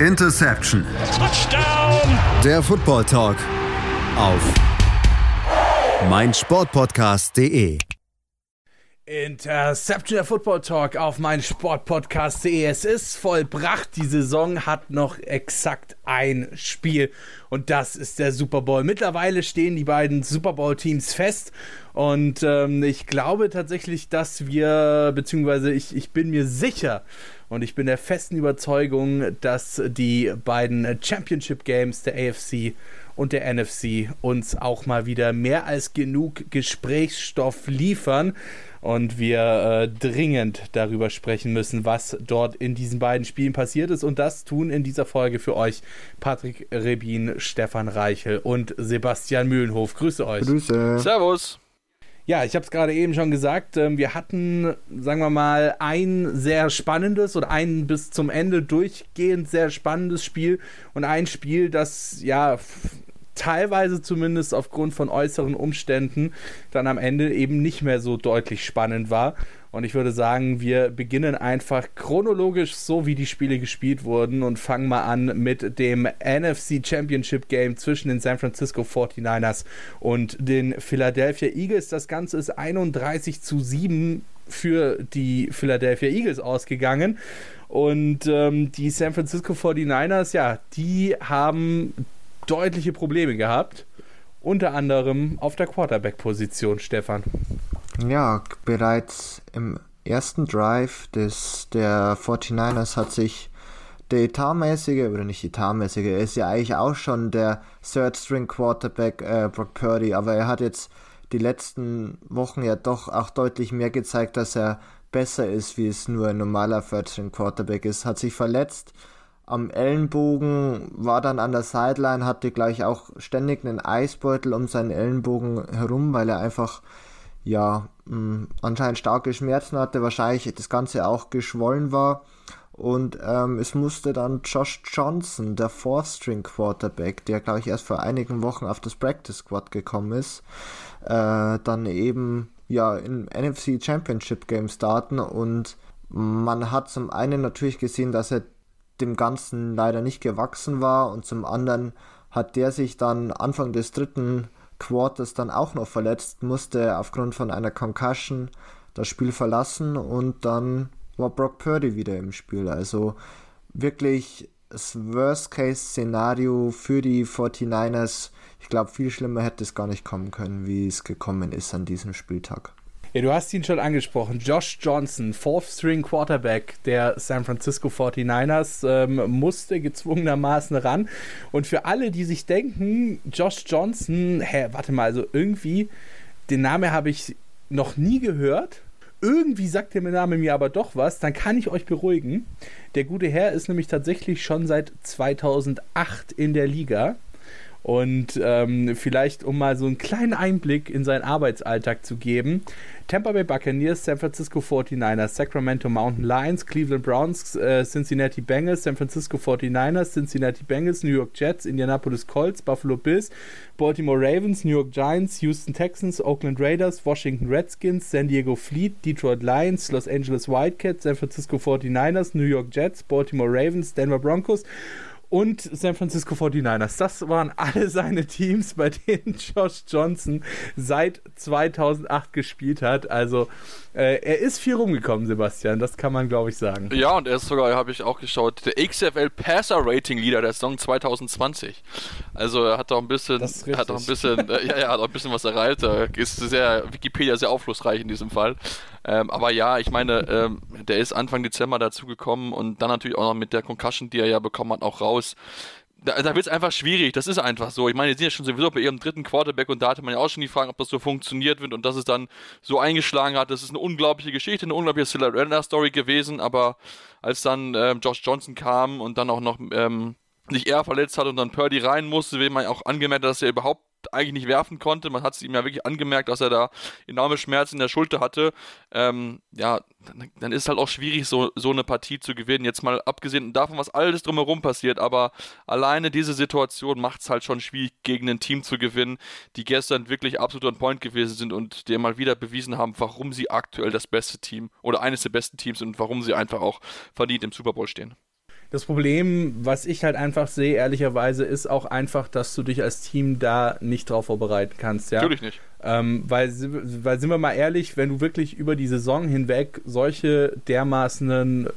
Interception. Touchdown. Der Football Talk auf meinsportpodcast.de. Interception der Football Talk auf mein Sportpodcast.de. Es ist vollbracht. Die Saison hat noch exakt ein Spiel und das ist der Super Bowl. Mittlerweile stehen die beiden Super Bowl-Teams fest und ähm, ich glaube tatsächlich, dass wir, beziehungsweise ich, ich bin mir sicher, und ich bin der festen Überzeugung, dass die beiden Championship Games der AFC und der NFC uns auch mal wieder mehr als genug Gesprächsstoff liefern und wir äh, dringend darüber sprechen müssen, was dort in diesen beiden Spielen passiert ist. Und das tun in dieser Folge für euch Patrick Rebin, Stefan Reichel und Sebastian Mühlenhof. Grüße euch. Grüße. Servus. Ja, ich habe es gerade eben schon gesagt. Ähm, wir hatten, sagen wir mal, ein sehr spannendes oder ein bis zum Ende durchgehend sehr spannendes Spiel und ein Spiel, das ja teilweise zumindest aufgrund von äußeren Umständen dann am Ende eben nicht mehr so deutlich spannend war. Und ich würde sagen, wir beginnen einfach chronologisch so, wie die Spiele gespielt wurden und fangen mal an mit dem NFC Championship Game zwischen den San Francisco 49ers und den Philadelphia Eagles. Das Ganze ist 31 zu 7 für die Philadelphia Eagles ausgegangen. Und ähm, die San Francisco 49ers, ja, die haben deutliche Probleme gehabt. Unter anderem auf der Quarterback-Position, Stefan. Ja, bereits im ersten Drive des, der 49ers hat sich der etatmäßige, oder nicht etatmäßige, er ist ja eigentlich auch schon der Third String Quarterback äh, Brock Purdy, aber er hat jetzt die letzten Wochen ja doch auch deutlich mehr gezeigt, dass er besser ist, wie es nur ein normaler Third String Quarterback ist. Hat sich verletzt, am Ellenbogen, war dann an der Sideline, hatte gleich auch ständig einen Eisbeutel um seinen Ellenbogen herum, weil er einfach ja mh, anscheinend starke Schmerzen hatte, wahrscheinlich das Ganze auch geschwollen war. Und ähm, es musste dann Josh Johnson, der Fourth String Quarterback, der glaube ich erst vor einigen Wochen auf das Practice Squad gekommen ist, äh, dann eben ja im NFC Championship Game starten und man hat zum einen natürlich gesehen, dass er dem Ganzen leider nicht gewachsen war und zum anderen hat der sich dann Anfang des dritten Quarters dann auch noch verletzt, musste aufgrund von einer Concussion das Spiel verlassen und dann war Brock Purdy wieder im Spiel. Also wirklich das Worst-Case-Szenario für die 49ers. Ich glaube, viel schlimmer hätte es gar nicht kommen können, wie es gekommen ist an diesem Spieltag. Ja, du hast ihn schon angesprochen. Josh Johnson, Fourth String Quarterback der San Francisco 49ers, ähm, musste gezwungenermaßen ran. Und für alle, die sich denken, Josh Johnson, hä, warte mal, also irgendwie, den Namen habe ich noch nie gehört. Irgendwie sagt der Name mir aber doch was, dann kann ich euch beruhigen. Der gute Herr ist nämlich tatsächlich schon seit 2008 in der Liga. Und ähm, vielleicht, um mal so einen kleinen Einblick in seinen Arbeitsalltag zu geben, Tampa Bay Buccaneers, San Francisco 49ers, Sacramento Mountain Lions, Cleveland Browns, äh, Cincinnati Bengals, San Francisco 49ers, Cincinnati Bengals, New York Jets, Indianapolis Colts, Buffalo Bills, Baltimore Ravens, New York Giants, Houston Texans, Oakland Raiders, Washington Redskins, San Diego Fleet, Detroit Lions, Los Angeles Wildcats, San Francisco 49ers, New York Jets, Baltimore Ravens, Denver Broncos und San Francisco 49ers. Das waren alle seine Teams, bei denen Josh Johnson seit 2008 gespielt hat. Also äh, er ist viel rumgekommen, Sebastian. Das kann man, glaube ich, sagen. Ja, und er ist sogar, habe ich auch geschaut, der XFL Passer Rating Leader der Saison 2020. Also er hat doch ein bisschen, hat doch ein bisschen, äh, ja, ja, hat auch ein bisschen was erreicht. Er ist sehr Wikipedia sehr aufschlussreich in diesem Fall. Ähm, aber ja, ich meine, ähm, der ist Anfang Dezember dazu gekommen und dann natürlich auch noch mit der Concussion, die er ja bekommen hat, auch raus. Da, da wird es einfach schwierig, das ist einfach so. Ich meine, die sind ja schon sowieso bei ihrem dritten Quarterback und da hatte man ja auch schon die Frage, ob das so funktioniert wird und dass es dann so eingeschlagen hat. Das ist eine unglaubliche Geschichte, eine unglaubliche Cinderella-Story gewesen, aber als dann ähm, Josh Johnson kam und dann auch noch ähm, sich eher verletzt hat und dann Purdy rein musste, will man auch angemerkt, dass er überhaupt eigentlich nicht werfen konnte. Man hat es ihm ja wirklich angemerkt, dass er da enorme Schmerzen in der Schulter hatte. Ähm, ja, dann, dann, ist es halt auch schwierig, so, so eine Partie zu gewinnen. Jetzt mal abgesehen davon, was alles drumherum passiert, aber alleine diese Situation macht es halt schon schwierig, gegen ein Team zu gewinnen, die gestern wirklich absolut on point gewesen sind und dir mal wieder bewiesen haben, warum sie aktuell das beste Team oder eines der besten Teams sind und warum sie einfach auch verdient im Super Bowl stehen. Das Problem, was ich halt einfach sehe, ehrlicherweise, ist auch einfach, dass du dich als Team da nicht drauf vorbereiten kannst. Ja? Natürlich nicht. Ähm, weil, weil, sind wir mal ehrlich, wenn du wirklich über die Saison hinweg solche dermaßenen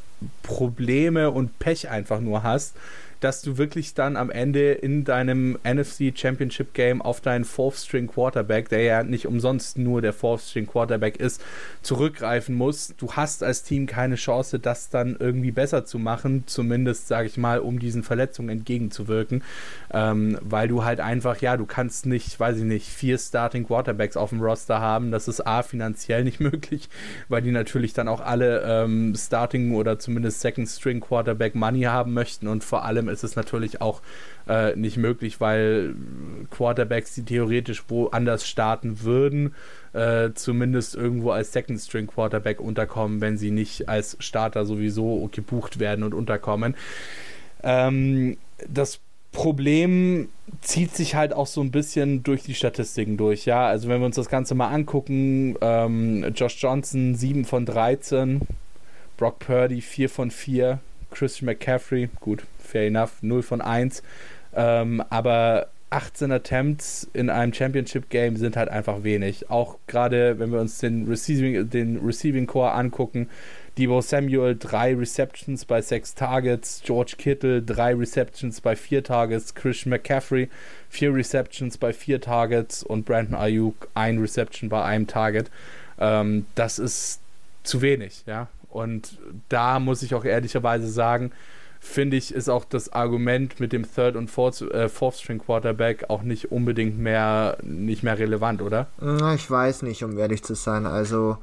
Probleme und Pech einfach nur hast, dass du wirklich dann am Ende in deinem NFC Championship Game auf deinen Fourth String Quarterback, der ja nicht umsonst nur der Fourth String Quarterback ist, zurückgreifen musst. Du hast als Team keine Chance, das dann irgendwie besser zu machen, zumindest sage ich mal, um diesen Verletzungen entgegenzuwirken, ähm, weil du halt einfach, ja, du kannst nicht, weiß ich nicht, vier Starting Quarterbacks auf dem Roster haben. Das ist A, finanziell nicht möglich, weil die natürlich dann auch alle ähm, Starting oder zumindest Second String Quarterback Money haben möchten und vor allem ist es natürlich auch äh, nicht möglich, weil Quarterbacks, die theoretisch woanders starten würden, äh, zumindest irgendwo als Second String Quarterback unterkommen, wenn sie nicht als Starter sowieso gebucht werden und unterkommen. Ähm, das Problem zieht sich halt auch so ein bisschen durch die Statistiken durch, ja. Also wenn wir uns das Ganze mal angucken, ähm, Josh Johnson 7 von 13, Brock Purdy 4 von 4, Christian McCaffrey, gut, fair enough, 0 von 1. Ähm, aber 18 Attempts in einem Championship Game sind halt einfach wenig. Auch gerade wenn wir uns den Receiving, den Receiving Core angucken. Debo Samuel, drei Receptions bei sechs Targets. George Kittle, drei Receptions bei vier Targets. Christian McCaffrey, vier Receptions bei vier Targets. Und Brandon Ayuk, ein Reception bei einem Target. Ähm, das ist zu wenig, ja. Und da muss ich auch ehrlicherweise sagen, finde ich, ist auch das Argument mit dem Third und Fourth, äh, Fourth String Quarterback auch nicht unbedingt mehr nicht mehr relevant, oder? Ich weiß nicht, um ehrlich zu sein. Also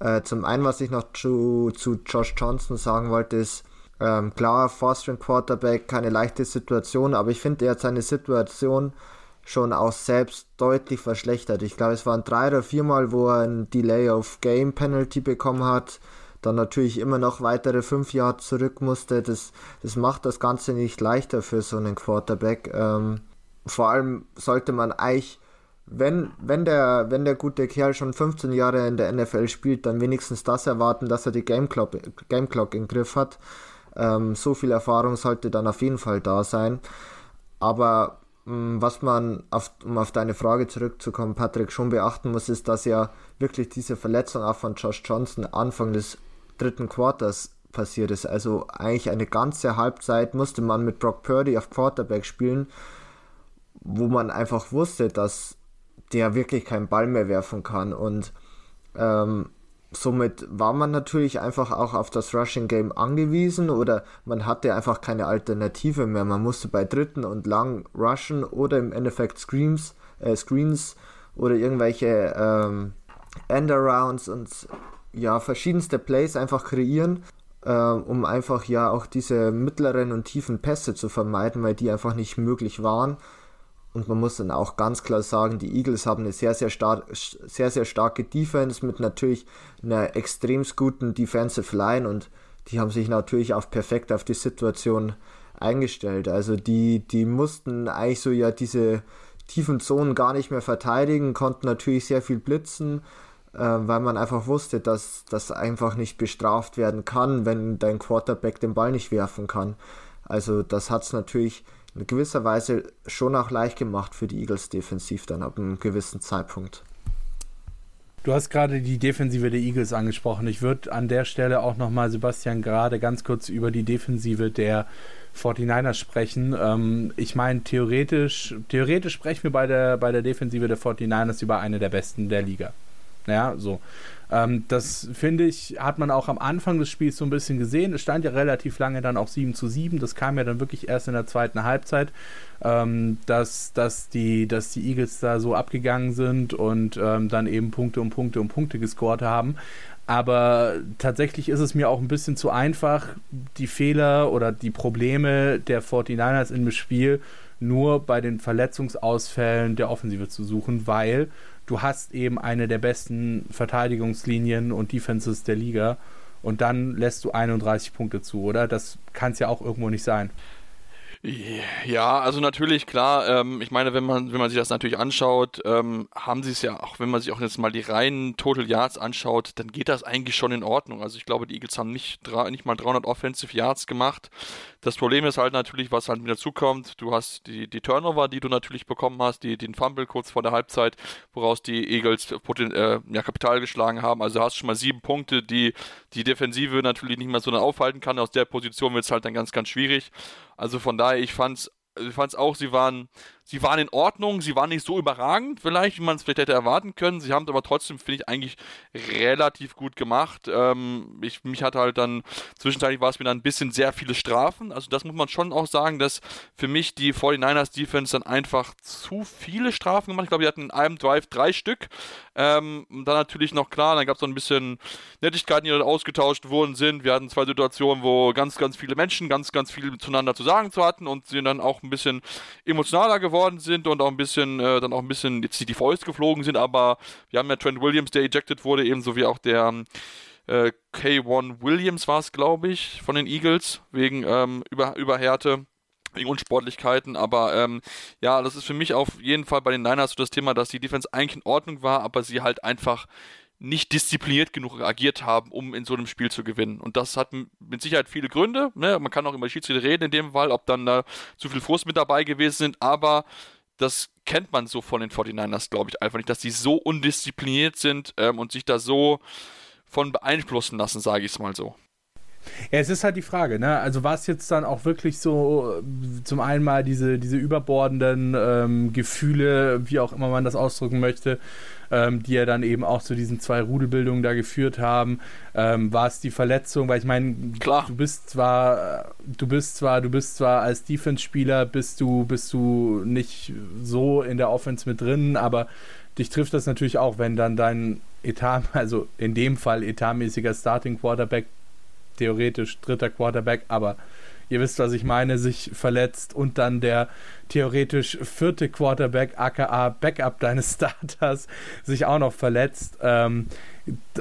äh, zum einen, was ich noch zu, zu Josh Johnson sagen wollte, ist ähm, klar, Fourth String Quarterback, keine leichte Situation, aber ich finde, er hat seine Situation schon auch selbst deutlich verschlechtert. Ich glaube, es waren drei oder viermal, wo er ein Delay of Game Penalty bekommen hat dann natürlich immer noch weitere fünf Jahre zurück musste. Das, das macht das Ganze nicht leichter für so einen Quarterback. Ähm, vor allem sollte man eigentlich, wenn, wenn, der, wenn der gute Kerl schon 15 Jahre in der NFL spielt, dann wenigstens das erwarten, dass er die Game Clock, Game Clock im Griff hat. Ähm, so viel Erfahrung sollte dann auf jeden Fall da sein. Aber mm, was man, auf, um auf deine Frage zurückzukommen, Patrick, schon beachten muss, ist, dass ja wirklich diese Verletzung auch von Josh Johnson Anfang des dritten Quarters passiert ist. Also eigentlich eine ganze Halbzeit musste man mit Brock Purdy auf Quarterback spielen, wo man einfach wusste, dass der wirklich keinen Ball mehr werfen kann. Und ähm, somit war man natürlich einfach auch auf das Rushing Game angewiesen oder man hatte einfach keine Alternative mehr. Man musste bei dritten und lang rushen oder im Endeffekt Screams, äh, Screens oder irgendwelche ähm, Endarounds und ja, verschiedenste Plays einfach kreieren, äh, um einfach ja auch diese mittleren und tiefen Pässe zu vermeiden, weil die einfach nicht möglich waren. Und man muss dann auch ganz klar sagen, die Eagles haben eine sehr, sehr, star sehr, sehr starke Defense mit natürlich einer extrem guten Defensive Line und die haben sich natürlich auch perfekt auf die Situation eingestellt. Also die, die mussten eigentlich so ja diese tiefen Zonen gar nicht mehr verteidigen, konnten natürlich sehr viel blitzen, weil man einfach wusste, dass das einfach nicht bestraft werden kann, wenn dein Quarterback den Ball nicht werfen kann. Also das hat es natürlich in gewisser Weise schon auch leicht gemacht für die Eagles defensiv dann ab einem gewissen Zeitpunkt. Du hast gerade die Defensive der Eagles angesprochen. Ich würde an der Stelle auch nochmal, Sebastian, gerade ganz kurz über die Defensive der 49ers sprechen. Ähm, ich meine, theoretisch, theoretisch sprechen wir bei der, bei der Defensive der 49ers über eine der besten der Liga. Ja, so. Ähm, das finde ich, hat man auch am Anfang des Spiels so ein bisschen gesehen. Es stand ja relativ lange dann auch 7 zu 7. Das kam ja dann wirklich erst in der zweiten Halbzeit, ähm, dass, dass, die, dass die Eagles da so abgegangen sind und ähm, dann eben Punkte um Punkte um Punkte gescored haben. Aber tatsächlich ist es mir auch ein bisschen zu einfach, die Fehler oder die Probleme der 49ers in dem Spiel nur bei den Verletzungsausfällen der Offensive zu suchen, weil du hast eben eine der besten Verteidigungslinien und Defenses der Liga und dann lässt du 31 Punkte zu, oder? Das kann es ja auch irgendwo nicht sein. Ja, also natürlich, klar, ähm, ich meine, wenn man, wenn man sich das natürlich anschaut, ähm, haben sie es ja, auch wenn man sich auch jetzt mal die reinen Total Yards anschaut, dann geht das eigentlich schon in Ordnung. Also ich glaube, die Eagles haben nicht, nicht mal 300 Offensive Yards gemacht. Das Problem ist halt natürlich, was halt mit dazukommt, du hast die, die Turnover, die du natürlich bekommen hast, die, den Fumble kurz vor der Halbzeit, woraus die Eagles äh, ja, Kapital geschlagen haben. Also hast schon mal sieben Punkte, die die Defensive natürlich nicht mehr so aufhalten kann. Aus der Position wird es halt dann ganz, ganz schwierig. Also von daher, ich fand es ich fand es auch, sie waren sie waren in Ordnung, sie waren nicht so überragend, vielleicht, wie man es vielleicht hätte erwarten können. Sie haben es aber trotzdem, finde ich, eigentlich relativ gut gemacht. Ähm, ich, mich hat halt dann, zwischenzeitlich war es mir dann ein bisschen sehr viele Strafen. Also das muss man schon auch sagen, dass für mich die 49ers Defense dann einfach zu viele Strafen gemacht. Ich glaube, die hatten in einem Drive drei Stück. Ähm, dann natürlich noch klar, dann gab es noch ein bisschen Nettigkeiten, die dann ausgetauscht worden sind. Wir hatten zwei Situationen, wo ganz, ganz viele Menschen ganz, ganz viel zueinander zu sagen zu hatten und sie dann auch ein bisschen emotionaler geworden geworden sind und auch ein bisschen, äh, dann auch ein bisschen jetzt die Fäuste geflogen sind, aber wir haben ja Trent Williams, der ejected wurde, ebenso wie auch der äh, K1 Williams war es, glaube ich, von den Eagles, wegen ähm, Über Überhärte wegen Unsportlichkeiten, aber ähm, ja, das ist für mich auf jeden Fall bei den Niners so das Thema, dass die Defense eigentlich in Ordnung war, aber sie halt einfach nicht diszipliniert genug agiert haben, um in so einem Spiel zu gewinnen. Und das hat mit Sicherheit viele Gründe. Ne? Man kann auch über Schiedsrichter reden in dem Fall, ob dann da zu viel Frust mit dabei gewesen sind, aber das kennt man so von den 49ers, glaube ich, einfach nicht, dass die so undiszipliniert sind ähm, und sich da so von beeinflussen lassen, sage ich es mal so. Ja, es ist halt die Frage, ne? Also war es jetzt dann auch wirklich so zum einen mal diese, diese überbordenden ähm, Gefühle, wie auch immer man das ausdrücken möchte, ähm, die ja dann eben auch zu diesen zwei Rudelbildungen da geführt haben. Ähm, war es die Verletzung? Weil ich meine, du bist zwar, du bist zwar, du bist zwar als Defense-Spieler bist du, bist du nicht so in der Offense mit drin, aber dich trifft das natürlich auch, wenn dann dein Etat, also in dem Fall etatmäßiger Starting Quarterback, theoretisch dritter Quarterback, aber ihr wisst, was ich meine, sich verletzt und dann der theoretisch vierte Quarterback, aka Backup deines Starters, sich auch noch verletzt. Ähm,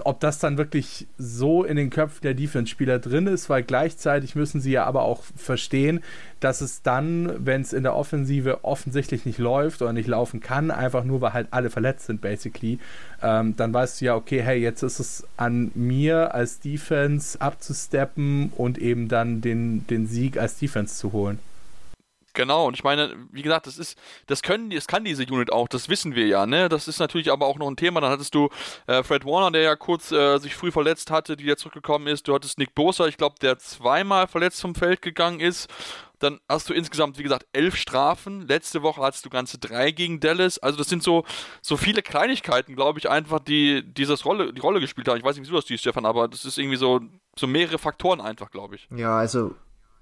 ob das dann wirklich so in den Köpfen der Defense-Spieler drin ist, weil gleichzeitig müssen sie ja aber auch verstehen, dass es dann, wenn es in der Offensive offensichtlich nicht läuft oder nicht laufen kann, einfach nur weil halt alle verletzt sind, basically, ähm, dann weißt du ja, okay, hey, jetzt ist es an mir als Defense abzusteppen und eben dann den, den Sieg als Defense zu holen. Genau, und ich meine, wie gesagt, das ist, das können, das kann diese Unit auch, das wissen wir ja, ne? Das ist natürlich aber auch noch ein Thema. Dann hattest du äh, Fred Warner, der ja kurz äh, sich früh verletzt hatte, die ja zurückgekommen ist. Du hattest Nick Bosa, ich glaube, der zweimal verletzt vom Feld gegangen ist. Dann hast du insgesamt, wie gesagt, elf Strafen. Letzte Woche hattest du ganze drei gegen Dallas. Also das sind so, so viele Kleinigkeiten, glaube ich, einfach, die dieses Rolle, die Rolle gespielt haben. Ich weiß nicht, wie du das siehst, Stefan, aber das ist irgendwie so, so mehrere Faktoren einfach, glaube ich. Ja, also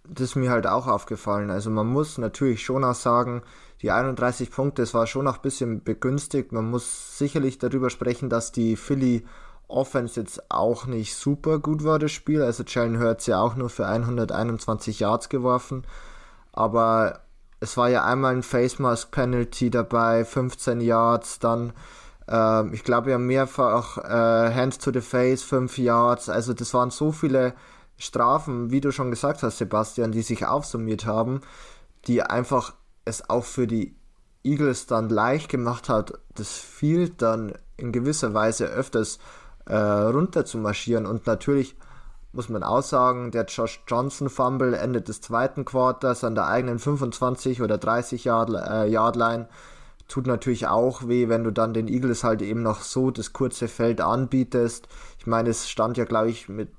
das ist mir halt auch aufgefallen. Also man muss natürlich schon auch sagen, die 31 Punkte, das war schon auch ein bisschen begünstigt. Man muss sicherlich darüber sprechen, dass die Philly Offense jetzt auch nicht super gut war, das Spiel. Also Jalen Hurts ja auch nur für 121 Yards geworfen. Aber es war ja einmal ein Face Mask Penalty dabei, 15 Yards, dann äh, ich glaube ja mehrfach äh, Hands to the Face, 5 Yards. Also das waren so viele Strafen, wie du schon gesagt hast, Sebastian, die sich aufsummiert haben, die einfach es auch für die Eagles dann leicht gemacht hat, das Field dann in gewisser Weise öfters äh, runter zu marschieren. Und natürlich muss man auch sagen, der Josh Johnson Fumble Ende des zweiten Quarters an der eigenen 25 oder 30 Yard, äh, Yard Line tut natürlich auch weh, wenn du dann den Eagles halt eben noch so das kurze Feld anbietest. Ich meine, es stand ja, glaube ich, mit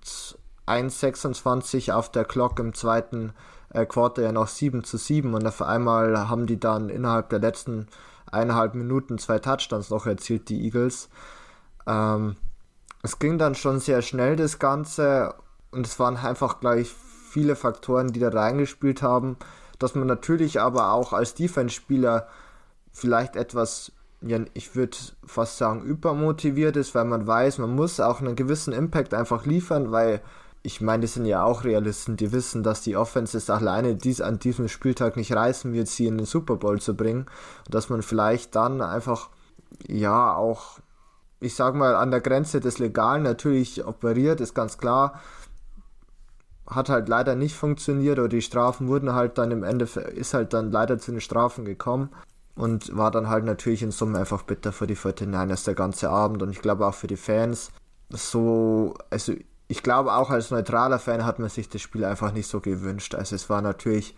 1,26 auf der Clock im zweiten äh, Quarter ja noch 7 zu 7 und auf einmal haben die dann innerhalb der letzten eineinhalb Minuten zwei Touchdowns noch erzielt, die Eagles. Ähm, es ging dann schon sehr schnell das Ganze. Und es waren einfach gleich viele Faktoren, die da reingespielt haben, dass man natürlich aber auch als Defense-Spieler vielleicht etwas ich würde fast sagen, übermotiviert ist, weil man weiß, man muss auch einen gewissen Impact einfach liefern, weil ich meine, die sind ja auch Realisten, die wissen, dass die Offenses alleine dies an diesem Spieltag nicht reißen wird, sie in den Super Bowl zu bringen. Und dass man vielleicht dann einfach, ja, auch, ich sag mal, an der Grenze des Legalen natürlich operiert, ist ganz klar. hat halt leider nicht funktioniert oder die Strafen wurden halt dann im Endeffekt, ist halt dann leider zu den Strafen gekommen und war dann halt natürlich in Summe einfach bitter für die 49ers der ganze Abend und ich glaube auch für die Fans. So, also ich glaube auch als neutraler Fan hat man sich das Spiel einfach nicht so gewünscht. Also es war natürlich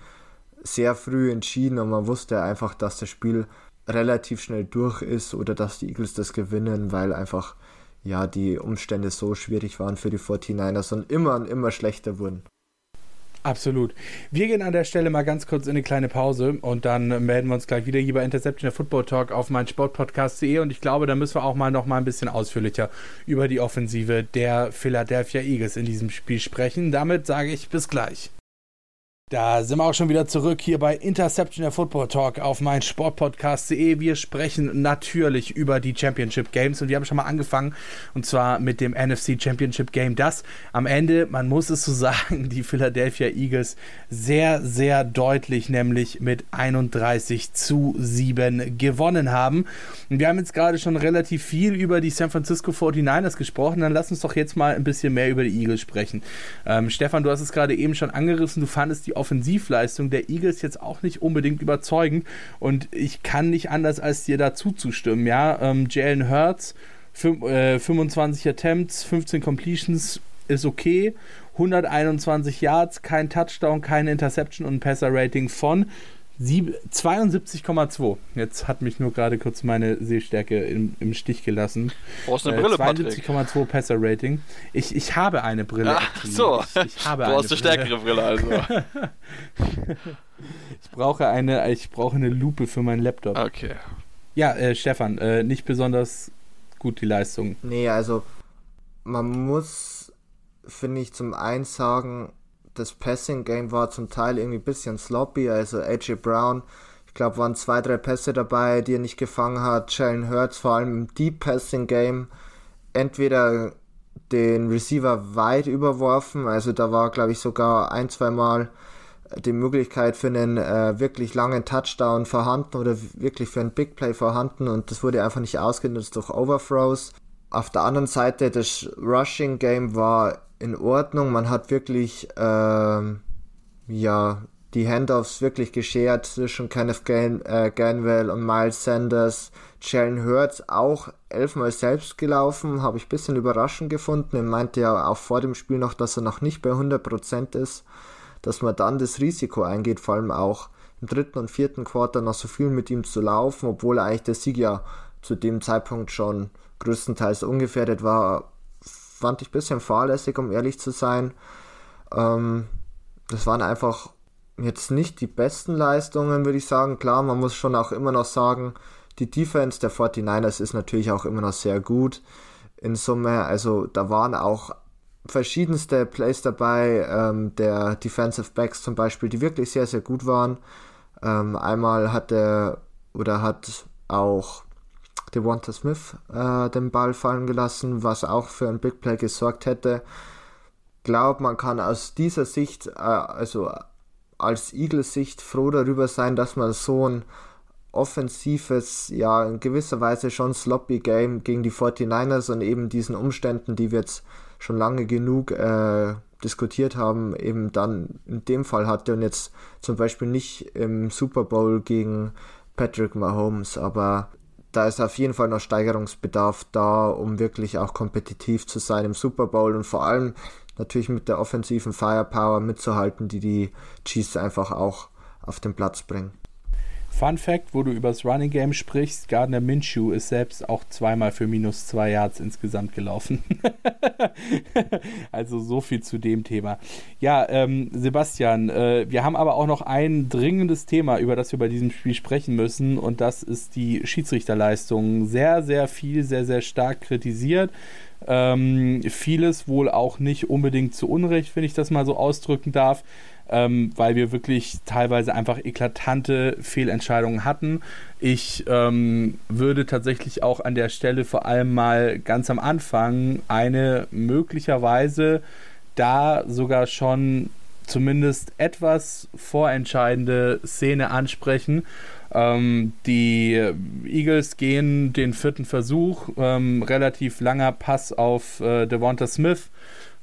sehr früh entschieden und man wusste einfach, dass das Spiel relativ schnell durch ist oder dass die Eagles das gewinnen, weil einfach ja die Umstände so schwierig waren für die 49ers und immer und immer schlechter wurden. Absolut. Wir gehen an der Stelle mal ganz kurz in eine kleine Pause und dann melden wir uns gleich wieder hier bei Interception der Football Talk auf mein Sportpodcast.de und ich glaube, da müssen wir auch mal noch mal ein bisschen ausführlicher über die Offensive der Philadelphia Eagles in diesem Spiel sprechen. Damit sage ich bis gleich. Da sind wir auch schon wieder zurück hier bei Interception der Football Talk auf mein Sportpodcast.de. Wir sprechen natürlich über die Championship Games und wir haben schon mal angefangen und zwar mit dem NFC Championship Game, das am Ende, man muss es so sagen, die Philadelphia Eagles sehr, sehr deutlich, nämlich mit 31 zu 7 gewonnen haben. Und wir haben jetzt gerade schon relativ viel über die San Francisco 49ers gesprochen, dann lass uns doch jetzt mal ein bisschen mehr über die Eagles sprechen. Ähm, Stefan, du hast es gerade eben schon angerissen, du fandest die Offensivleistung der Eagles jetzt auch nicht unbedingt überzeugend und ich kann nicht anders als dir dazu zustimmen. Ja, ähm, Jalen Hurts, äh, 25 Attempts, 15 Completions ist okay. 121 Yards, kein Touchdown, keine Interception und ein Passer-Rating von 72,2. Jetzt hat mich nur gerade kurz meine Sehstärke im, im Stich gelassen. Brauchst eine Brille, äh, 72,2 Passer-Rating. Ich, ich habe eine Brille. Ach so. Ich, ich habe du hast eine stärkere Brille also. ich, brauche eine, ich brauche eine Lupe für meinen Laptop. Okay. Ja, äh, Stefan, äh, nicht besonders gut die Leistung. Nee, also man muss, finde ich, zum einen sagen, das Passing-Game war zum Teil irgendwie ein bisschen sloppy. Also AJ Brown, ich glaube, waren zwei, drei Pässe dabei, die er nicht gefangen hat. Jalen Hurts vor allem im Deep Passing-Game entweder den Receiver weit überworfen, also da war, glaube ich, sogar ein, zwei Mal die Möglichkeit für einen äh, wirklich langen Touchdown vorhanden oder wirklich für ein Big Play vorhanden und das wurde einfach nicht ausgenutzt durch Overthrows. Auf der anderen Seite, das Rushing Game war in Ordnung. Man hat wirklich ähm, ja die Handoffs wirklich geschert zwischen Kenneth Gan äh, Ganwell und Miles Sanders. Jalen Hurts auch elfmal selbst gelaufen, habe ich ein bisschen überraschend gefunden. Er meinte ja auch vor dem Spiel noch, dass er noch nicht bei 100% ist, dass man dann das Risiko eingeht, vor allem auch im dritten und vierten Quarter noch so viel mit ihm zu laufen, obwohl eigentlich der Sieg ja zu dem Zeitpunkt schon größtenteils ungefährdet war, fand ich ein bisschen fahrlässig, um ehrlich zu sein. Ähm, das waren einfach jetzt nicht die besten Leistungen, würde ich sagen. Klar, man muss schon auch immer noch sagen, die Defense der 49ers ist natürlich auch immer noch sehr gut in Summe. Also da waren auch verschiedenste Plays dabei, ähm, der Defensive Backs zum Beispiel, die wirklich sehr, sehr gut waren. Ähm, einmal hat er oder hat auch Devonta Smith äh, den Ball fallen gelassen, was auch für ein Big Play gesorgt hätte. Glaubt, man kann aus dieser Sicht, äh, also als Eagles Sicht froh darüber sein, dass man so ein offensives, ja, in gewisser Weise schon sloppy Game gegen die 49ers und eben diesen Umständen, die wir jetzt schon lange genug äh, diskutiert haben, eben dann in dem Fall hatte und jetzt zum Beispiel nicht im Super Bowl gegen Patrick Mahomes, aber da ist auf jeden Fall noch Steigerungsbedarf da, um wirklich auch kompetitiv zu sein im Super Bowl und vor allem natürlich mit der offensiven Firepower mitzuhalten, die die Chiefs einfach auch auf den Platz bringen. Fun Fact, wo du über das Running Game sprichst, Gardner Minshew ist selbst auch zweimal für minus zwei Yards insgesamt gelaufen. also so viel zu dem Thema. Ja, ähm, Sebastian, äh, wir haben aber auch noch ein dringendes Thema, über das wir bei diesem Spiel sprechen müssen und das ist die Schiedsrichterleistung. Sehr, sehr viel, sehr, sehr stark kritisiert. Ähm, vieles wohl auch nicht unbedingt zu Unrecht, wenn ich das mal so ausdrücken darf ähm, weil wir wirklich teilweise einfach eklatante Fehlentscheidungen hatten. Ich ähm, würde tatsächlich auch an der Stelle vor allem mal ganz am Anfang eine möglicherweise da sogar schon zumindest etwas vorentscheidende Szene ansprechen. Ähm, die Eagles gehen den vierten Versuch, ähm, relativ langer Pass auf äh, Devonta Smith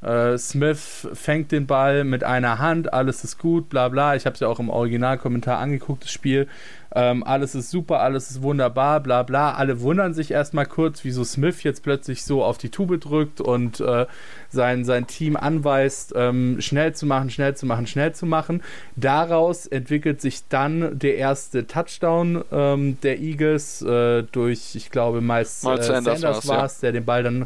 Äh, Smith fängt den Ball mit einer Hand, alles ist gut, bla bla. Ich habe es ja auch im Originalkommentar angeguckt, das Spiel. Ähm, alles ist super, alles ist wunderbar, bla bla. Alle wundern sich erstmal kurz, wieso Smith jetzt plötzlich so auf die Tube drückt und äh, sein, sein Team anweist, ähm, schnell zu machen, schnell zu machen, schnell zu machen. Daraus entwickelt sich dann der erste Touchdown ähm, der Eagles äh, durch, ich glaube, Miles, Miles äh, Sanders, Sanders war es, ja. der den Ball dann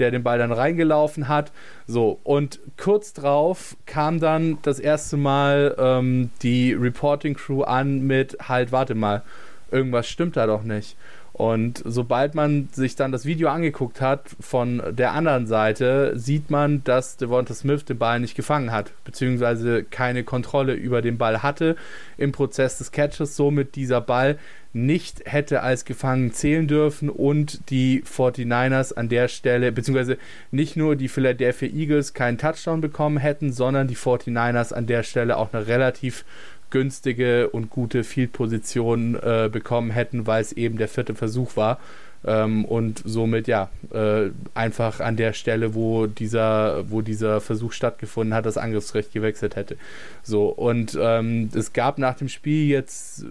der den Ball dann reingelaufen hat. So, und kurz drauf kam dann das erste Mal ähm, die Reporting Crew an mit halt, warte mal, irgendwas stimmt da doch nicht. Und sobald man sich dann das Video angeguckt hat von der anderen Seite, sieht man, dass Devonta Smith den Ball nicht gefangen hat, beziehungsweise keine Kontrolle über den Ball hatte im Prozess des Catches, somit dieser Ball nicht hätte als gefangen zählen dürfen und die 49ers an der Stelle, beziehungsweise nicht nur die Philadelphia Eagles keinen Touchdown bekommen hätten, sondern die 49ers an der Stelle auch eine relativ günstige und gute Field-Position äh, bekommen hätten, weil es eben der vierte Versuch war. Ähm, und somit ja äh, einfach an der Stelle, wo dieser, wo dieser Versuch stattgefunden hat, das Angriffsrecht gewechselt hätte. So, und ähm, es gab nach dem Spiel jetzt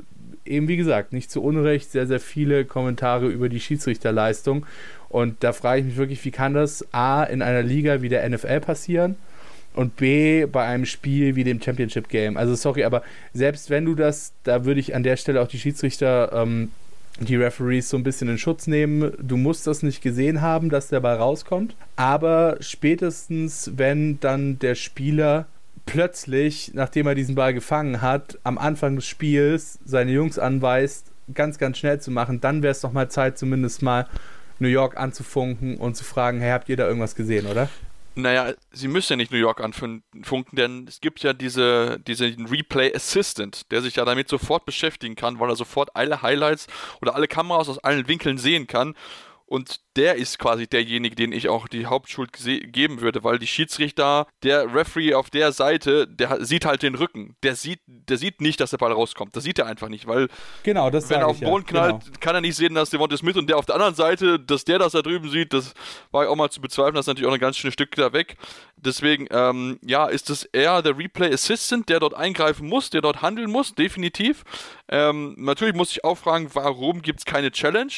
eben wie gesagt nicht zu Unrecht sehr, sehr viele Kommentare über die Schiedsrichterleistung. Und da frage ich mich wirklich, wie kann das A in einer Liga wie der NFL passieren? Und B bei einem Spiel wie dem Championship Game. Also sorry, aber selbst wenn du das, da würde ich an der Stelle auch die Schiedsrichter, ähm, die Referees so ein bisschen in Schutz nehmen. Du musst das nicht gesehen haben, dass der Ball rauskommt. Aber spätestens, wenn dann der Spieler plötzlich, nachdem er diesen Ball gefangen hat, am Anfang des Spiels seine Jungs anweist, ganz, ganz schnell zu machen, dann wäre es doch mal Zeit, zumindest mal New York anzufunken und zu fragen, hey, habt ihr da irgendwas gesehen, oder? Naja, sie müssen ja nicht New York anfunken, denn es gibt ja diese, diesen Replay Assistant, der sich ja damit sofort beschäftigen kann, weil er sofort alle Highlights oder alle Kameras aus allen Winkeln sehen kann und der ist quasi derjenige, den ich auch die Hauptschuld geben würde, weil die Schiedsrichter, der Referee auf der Seite, der sieht halt den Rücken. Der sieht, der sieht nicht, dass der Ball rauskommt. Das sieht er einfach nicht, weil genau, das wenn er auf den Boden ja. knallt, genau. kann er nicht sehen, dass der Devonta Smith und der auf der anderen Seite, dass der das da drüben sieht, das war auch mal zu bezweifeln, das ist natürlich auch ein ganz schönes Stück da weg. Deswegen, ähm, ja, ist es eher der Replay Assistant, der dort eingreifen muss, der dort handeln muss, definitiv. Ähm, natürlich muss ich auch fragen, warum gibt es keine Challenge?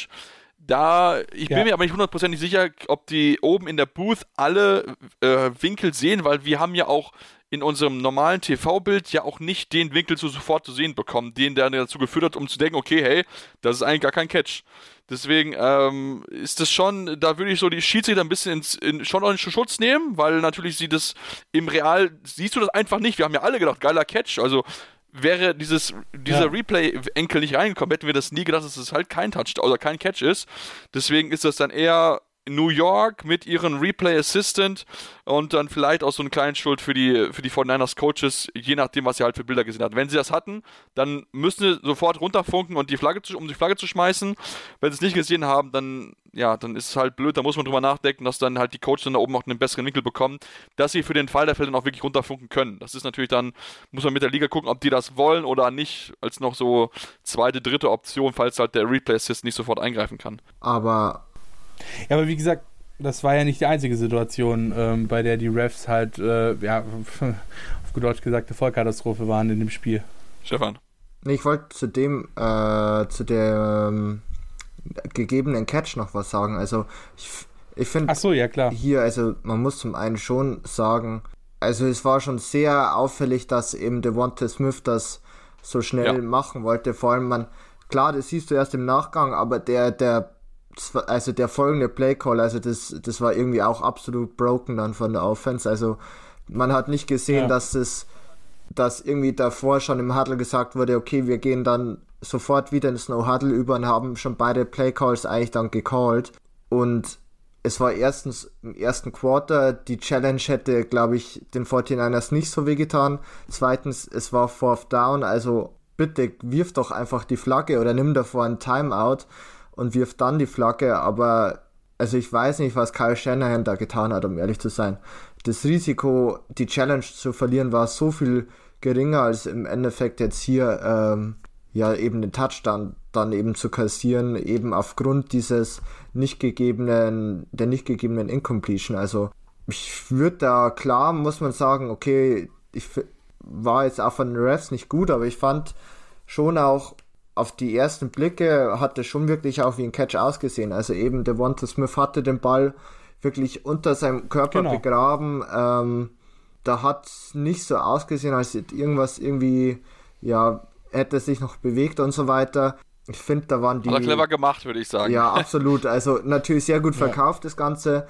Da, ich ja. bin mir aber nicht hundertprozentig sicher, ob die oben in der Booth alle äh, Winkel sehen, weil wir haben ja auch in unserem normalen TV-Bild ja auch nicht den Winkel zu sofort zu sehen bekommen, den der dazu geführt hat, um zu denken, okay, hey, das ist eigentlich gar kein Catch. Deswegen ähm, ist das schon, da würde ich so die Schiedsrichter ein bisschen ins, in, schon in Schutz nehmen, weil natürlich sie das im Real, siehst du das einfach nicht. Wir haben ja alle gedacht, geiler Catch. Also wäre dieses, dieser ja. Replay-Enkel nicht reingekommen, hätten wir das nie gedacht, dass es halt kein Touch oder kein Catch ist. Deswegen ist das dann eher New York mit ihren Replay Assistant und dann vielleicht auch so eine kleine Schuld für die, für die 49ers Coaches, je nachdem, was sie halt für Bilder gesehen hat. Wenn sie das hatten, dann müssen sie sofort runterfunken und die Flagge zu, um die Flagge zu schmeißen. Wenn sie es nicht gesehen haben, dann, ja, dann ist es halt blöd, da muss man drüber nachdenken, dass dann halt die Coaches dann da oben auch einen besseren Winkel bekommen, dass sie für den Fall der Fälle dann auch wirklich runterfunken können. Das ist natürlich dann, muss man mit der Liga gucken, ob die das wollen oder nicht, als noch so zweite, dritte Option, falls halt der Replay Assist nicht sofort eingreifen kann. Aber ja, aber wie gesagt, das war ja nicht die einzige Situation, ähm, bei der die Refs halt, äh, ja, auf gut Deutsch gesagt, eine Vollkatastrophe waren in dem Spiel. Stefan. Ich wollte zu dem, äh, zu der ähm, gegebenen Catch noch was sagen. Also, ich, ich finde, so, ja, klar. hier, also, man muss zum einen schon sagen, also, es war schon sehr auffällig, dass eben Devonta Smith das so schnell ja. machen wollte. Vor allem, man, klar, das siehst du erst im Nachgang, aber der, der also der folgende Playcall, also das, das war irgendwie auch absolut broken dann von der Offense. Also man hat nicht gesehen, ja. dass es, dass irgendwie davor schon im Huddle gesagt wurde, okay, wir gehen dann sofort wieder ins No Huddle über und haben schon beide Playcalls eigentlich dann gecallt. Und es war erstens im ersten Quarter, die Challenge hätte, glaube ich, den 49ers nicht so wehgetan. Zweitens, es war Fourth Down, also bitte wirf doch einfach die Flagge oder nimm davor ein Timeout und wirft dann die Flagge, aber also ich weiß nicht, was Kyle Shanahan da getan hat, um ehrlich zu sein. Das Risiko, die Challenge zu verlieren, war so viel geringer als im Endeffekt jetzt hier ähm, ja eben den Touchdown dann eben zu kassieren, eben aufgrund dieses nicht gegebenen, der nicht gegebenen Incompletion. Also ich würde da klar, muss man sagen, okay, ich war jetzt auch von den Refs nicht gut, aber ich fand schon auch auf die ersten Blicke hat es schon wirklich auch wie ein Catch ausgesehen. Also eben Devonta Smith hatte den Ball wirklich unter seinem Körper genau. begraben. Ähm, da hat es nicht so ausgesehen, als irgendwas irgendwie, ja, hätte sich noch bewegt und so weiter. Ich finde, da waren die. Hat er clever gemacht, würde ich sagen. Ja, absolut. Also natürlich sehr gut verkauft, ja. das Ganze.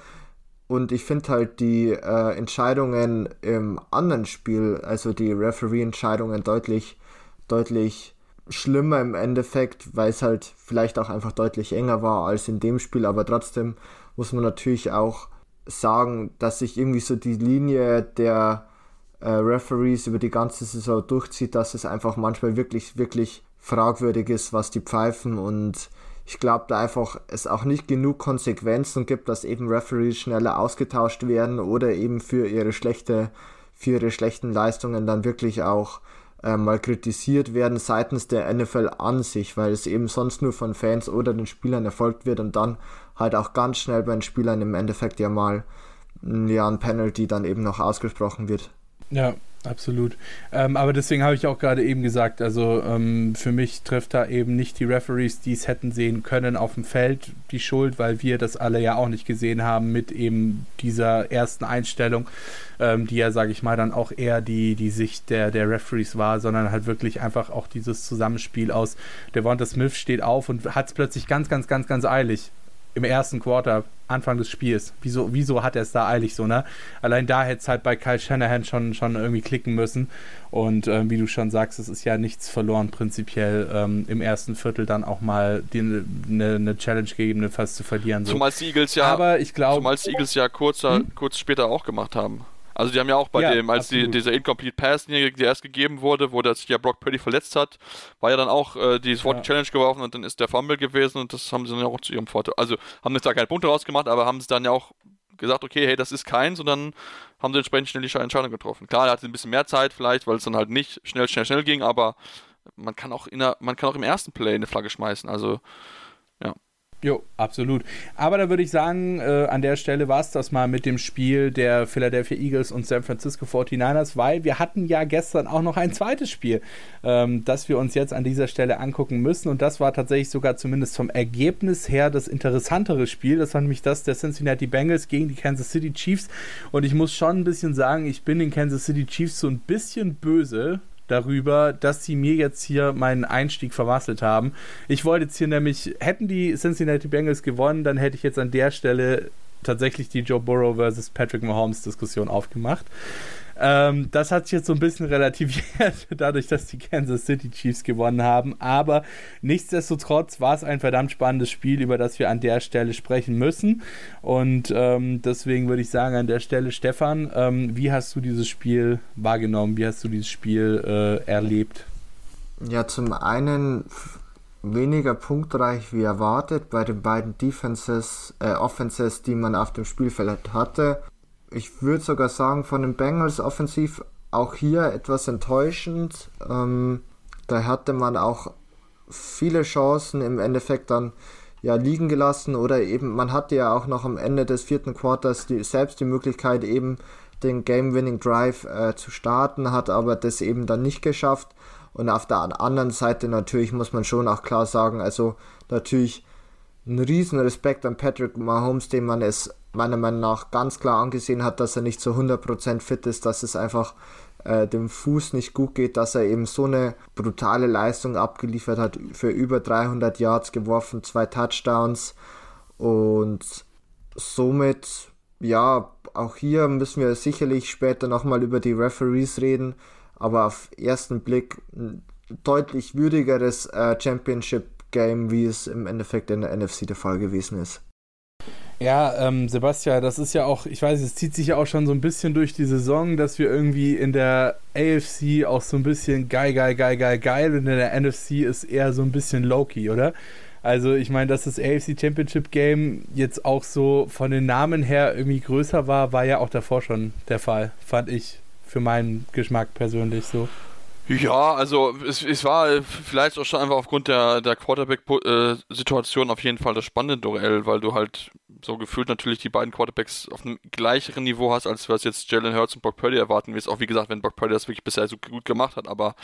Und ich finde halt die äh, Entscheidungen im anderen Spiel, also die Referee-Entscheidungen deutlich, deutlich schlimmer im Endeffekt, weil es halt vielleicht auch einfach deutlich enger war als in dem Spiel, aber trotzdem muss man natürlich auch sagen, dass sich irgendwie so die Linie der äh, Referees über die ganze Saison durchzieht, dass es einfach manchmal wirklich, wirklich fragwürdig ist, was die pfeifen. Und ich glaube da einfach es auch nicht genug Konsequenzen gibt, dass eben Referees schneller ausgetauscht werden oder eben für ihre schlechte, für ihre schlechten Leistungen dann wirklich auch äh, mal kritisiert werden seitens der NFL an sich, weil es eben sonst nur von Fans oder den Spielern erfolgt wird und dann halt auch ganz schnell bei den Spielern im Endeffekt ja mal ja, ein Penalty dann eben noch ausgesprochen wird. Ja, absolut. Ähm, aber deswegen habe ich auch gerade eben gesagt, also ähm, für mich trifft da eben nicht die Referees, die es hätten sehen können auf dem Feld, die Schuld, weil wir das alle ja auch nicht gesehen haben mit eben dieser ersten Einstellung, ähm, die ja, sage ich mal, dann auch eher die, die Sicht der, der Referees war, sondern halt wirklich einfach auch dieses Zusammenspiel aus, Devonta Smith steht auf und hat es plötzlich ganz, ganz, ganz, ganz eilig im ersten Quarter, Anfang des Spiels. Wieso, wieso hat er es da eilig so, ne? Allein da hätte es halt bei Kyle Shanahan schon, schon irgendwie klicken müssen. Und ähm, wie du schon sagst, es ist ja nichts verloren, prinzipiell ähm, im ersten Viertel dann auch mal eine ne Challenge gegebenenfalls zu verlieren. So. Zumal die Eagles ja, Aber ich glaube, zumal die Eagles ja kurz, hm? kurz später auch gemacht haben. Also die haben ja auch bei ja, dem, als die, dieser Incomplete Pass, die erst gegeben wurde, wo sich ja Brock Purdy verletzt hat, war ja dann auch äh, die sofort ja. Challenge geworfen und dann ist der Fumble gewesen und das haben sie dann ja auch zu ihrem Vorteil. Also haben jetzt da keine Punkte rausgemacht, aber haben sie dann ja auch gesagt, okay, hey, das ist keins und dann haben sie entsprechend schnell die Entscheidung getroffen. Klar, er hatte ein bisschen mehr Zeit vielleicht, weil es dann halt nicht schnell, schnell, schnell ging, aber man kann auch in der, man kann auch im ersten Play eine Flagge schmeißen. Also Jo, absolut. Aber da würde ich sagen, äh, an der Stelle war es das mal mit dem Spiel der Philadelphia Eagles und San Francisco 49ers, weil wir hatten ja gestern auch noch ein zweites Spiel, ähm, das wir uns jetzt an dieser Stelle angucken müssen. Und das war tatsächlich sogar zumindest vom Ergebnis her das interessantere Spiel. Das war nämlich das der Cincinnati Bengals gegen die Kansas City Chiefs. Und ich muss schon ein bisschen sagen, ich bin den Kansas City Chiefs so ein bisschen böse, darüber, dass sie mir jetzt hier meinen Einstieg vermasselt haben. Ich wollte jetzt hier nämlich, hätten die Cincinnati Bengals gewonnen, dann hätte ich jetzt an der Stelle tatsächlich die Joe Burrow versus Patrick Mahomes Diskussion aufgemacht. Ähm, das hat sich jetzt so ein bisschen relativiert, dadurch, dass die Kansas City Chiefs gewonnen haben. Aber nichtsdestotrotz war es ein verdammt spannendes Spiel, über das wir an der Stelle sprechen müssen. Und ähm, deswegen würde ich sagen, an der Stelle, Stefan, ähm, wie hast du dieses Spiel wahrgenommen? Wie hast du dieses Spiel äh, erlebt? Ja, zum einen weniger punktreich wie erwartet bei den beiden Defenses, äh, Offenses, die man auf dem Spielfeld hatte ich würde sogar sagen, von den Bengals offensiv auch hier etwas enttäuschend. Ähm, da hatte man auch viele Chancen im Endeffekt dann ja liegen gelassen oder eben man hatte ja auch noch am Ende des vierten Quarters die, selbst die Möglichkeit eben den Game-Winning Drive äh, zu starten, hat aber das eben dann nicht geschafft. Und auf der anderen Seite natürlich muss man schon auch klar sagen, also natürlich ein riesen Respekt an Patrick Mahomes, dem man es meiner Meinung nach ganz klar angesehen hat, dass er nicht zu 100% fit ist, dass es einfach äh, dem Fuß nicht gut geht, dass er eben so eine brutale Leistung abgeliefert hat, für über 300 Yards geworfen, zwei Touchdowns. Und somit, ja, auch hier müssen wir sicherlich später nochmal über die Referees reden, aber auf ersten Blick ein deutlich würdigeres äh, Championship Game, wie es im Endeffekt in der NFC der Fall gewesen ist. Ja, ähm, Sebastian, das ist ja auch, ich weiß, es zieht sich ja auch schon so ein bisschen durch die Saison, dass wir irgendwie in der AFC auch so ein bisschen geil, geil, geil, geil, geil und in der NFC ist eher so ein bisschen low-key, oder? Also ich meine, dass das AFC Championship Game jetzt auch so von den Namen her irgendwie größer war, war ja auch davor schon der Fall, fand ich für meinen Geschmack persönlich so. Ja, also es, es war vielleicht auch schon einfach aufgrund der, der Quarterback-Situation auf jeden Fall das spannende Duell, weil du halt so gefühlt natürlich die beiden Quarterbacks auf einem gleicheren Niveau hast, als was jetzt Jalen Hurts und Brock Purdy erwarten wirst. Auch wie gesagt, wenn Brock Purdy das wirklich bisher so gut gemacht hat. Aber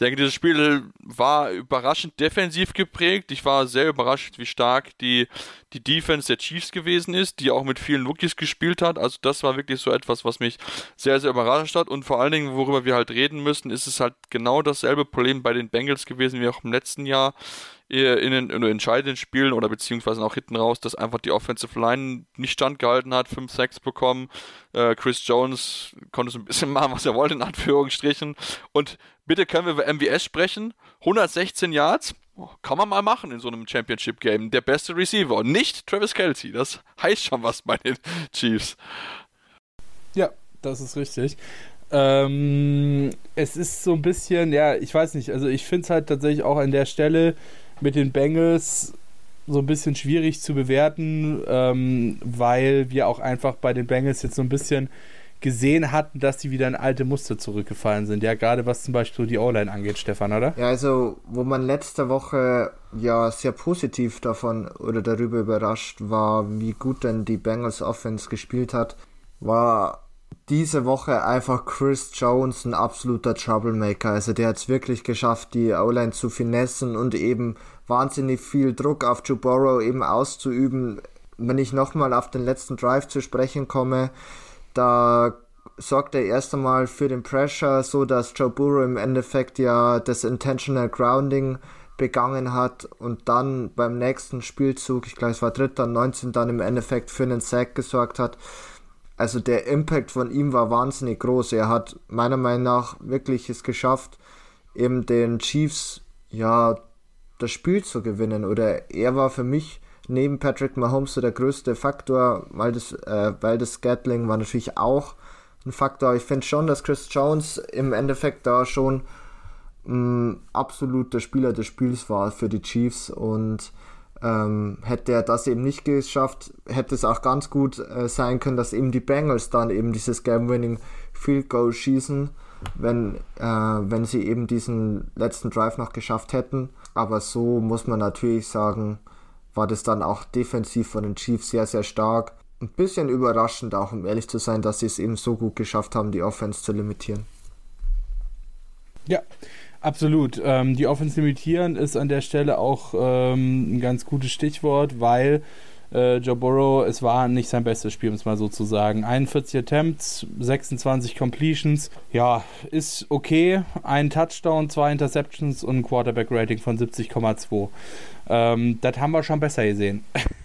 denke, dieses Spiel war überraschend defensiv geprägt. Ich war sehr überrascht, wie stark die, die Defense der Chiefs gewesen ist, die auch mit vielen Rookies gespielt hat. Also das war wirklich so etwas, was mich sehr, sehr überrascht hat. Und vor allen Dingen, worüber wir halt reden müssen, ist es halt genau dasselbe Problem bei den Bengals gewesen wie auch im letzten Jahr in den, in den entscheidenden Spielen oder beziehungsweise auch hinten raus, dass einfach die Offensive Line nicht standgehalten hat, 5 6 bekommen. Äh, Chris Jones konnte so ein bisschen machen, was er wollte, in Anführungsstrichen. Und bitte können wir über MWS sprechen. 116 Yards, oh, kann man mal machen in so einem Championship-Game. Der beste Receiver und nicht Travis Kelsey. Das heißt schon was bei den Chiefs. Ja, das ist richtig. Ähm, es ist so ein bisschen, ja, ich weiß nicht, also ich finde es halt tatsächlich auch an der Stelle mit den Bengals so ein bisschen schwierig zu bewerten, ähm, weil wir auch einfach bei den Bengals jetzt so ein bisschen gesehen hatten, dass die wieder in alte Muster zurückgefallen sind. Ja, gerade was zum Beispiel die O-Line angeht, Stefan, oder? Ja, also, wo man letzte Woche ja sehr positiv davon oder darüber überrascht war, wie gut denn die Bengals Offense gespielt hat, war diese Woche einfach Chris Jones ein absoluter Troublemaker. Also der hat es wirklich geschafft, die O-Line zu finessen und eben wahnsinnig viel Druck auf Joe Burrow eben auszuüben. Wenn ich nochmal auf den letzten Drive zu sprechen komme, da sorgt er erst einmal für den Pressure, so dass Joe Burrow im Endeffekt ja das Intentional Grounding begangen hat und dann beim nächsten Spielzug, ich glaube es war dritter, 19 dann im Endeffekt für einen Sack gesorgt hat also der Impact von ihm war wahnsinnig groß. Er hat meiner Meinung nach wirklich es geschafft, eben den Chiefs ja das Spiel zu gewinnen. Oder er war für mich neben Patrick Mahomes so der größte Faktor, weil das, äh, weil das Gatling war natürlich auch ein Faktor. Ich finde schon, dass Chris Jones im Endeffekt da schon ein absoluter Spieler des Spiels war für die Chiefs und ähm, hätte er das eben nicht geschafft, hätte es auch ganz gut äh, sein können, dass eben die Bengals dann eben dieses Game-Winning Field Goal schießen, wenn, äh, wenn sie eben diesen letzten Drive noch geschafft hätten. Aber so muss man natürlich sagen, war das dann auch defensiv von den Chiefs sehr, sehr stark. Ein bisschen überraschend auch, um ehrlich zu sein, dass sie es eben so gut geschafft haben, die Offense zu limitieren. Ja, Absolut. Ähm, die Offense limitieren ist an der Stelle auch ähm, ein ganz gutes Stichwort, weil äh, Joe Burrow, es war nicht sein bestes Spiel, um es mal so zu sagen. 41 Attempts, 26 Completions. Ja, ist okay. Ein Touchdown, zwei Interceptions und ein Quarterback-Rating von 70,2. Ähm, das haben wir schon besser gesehen.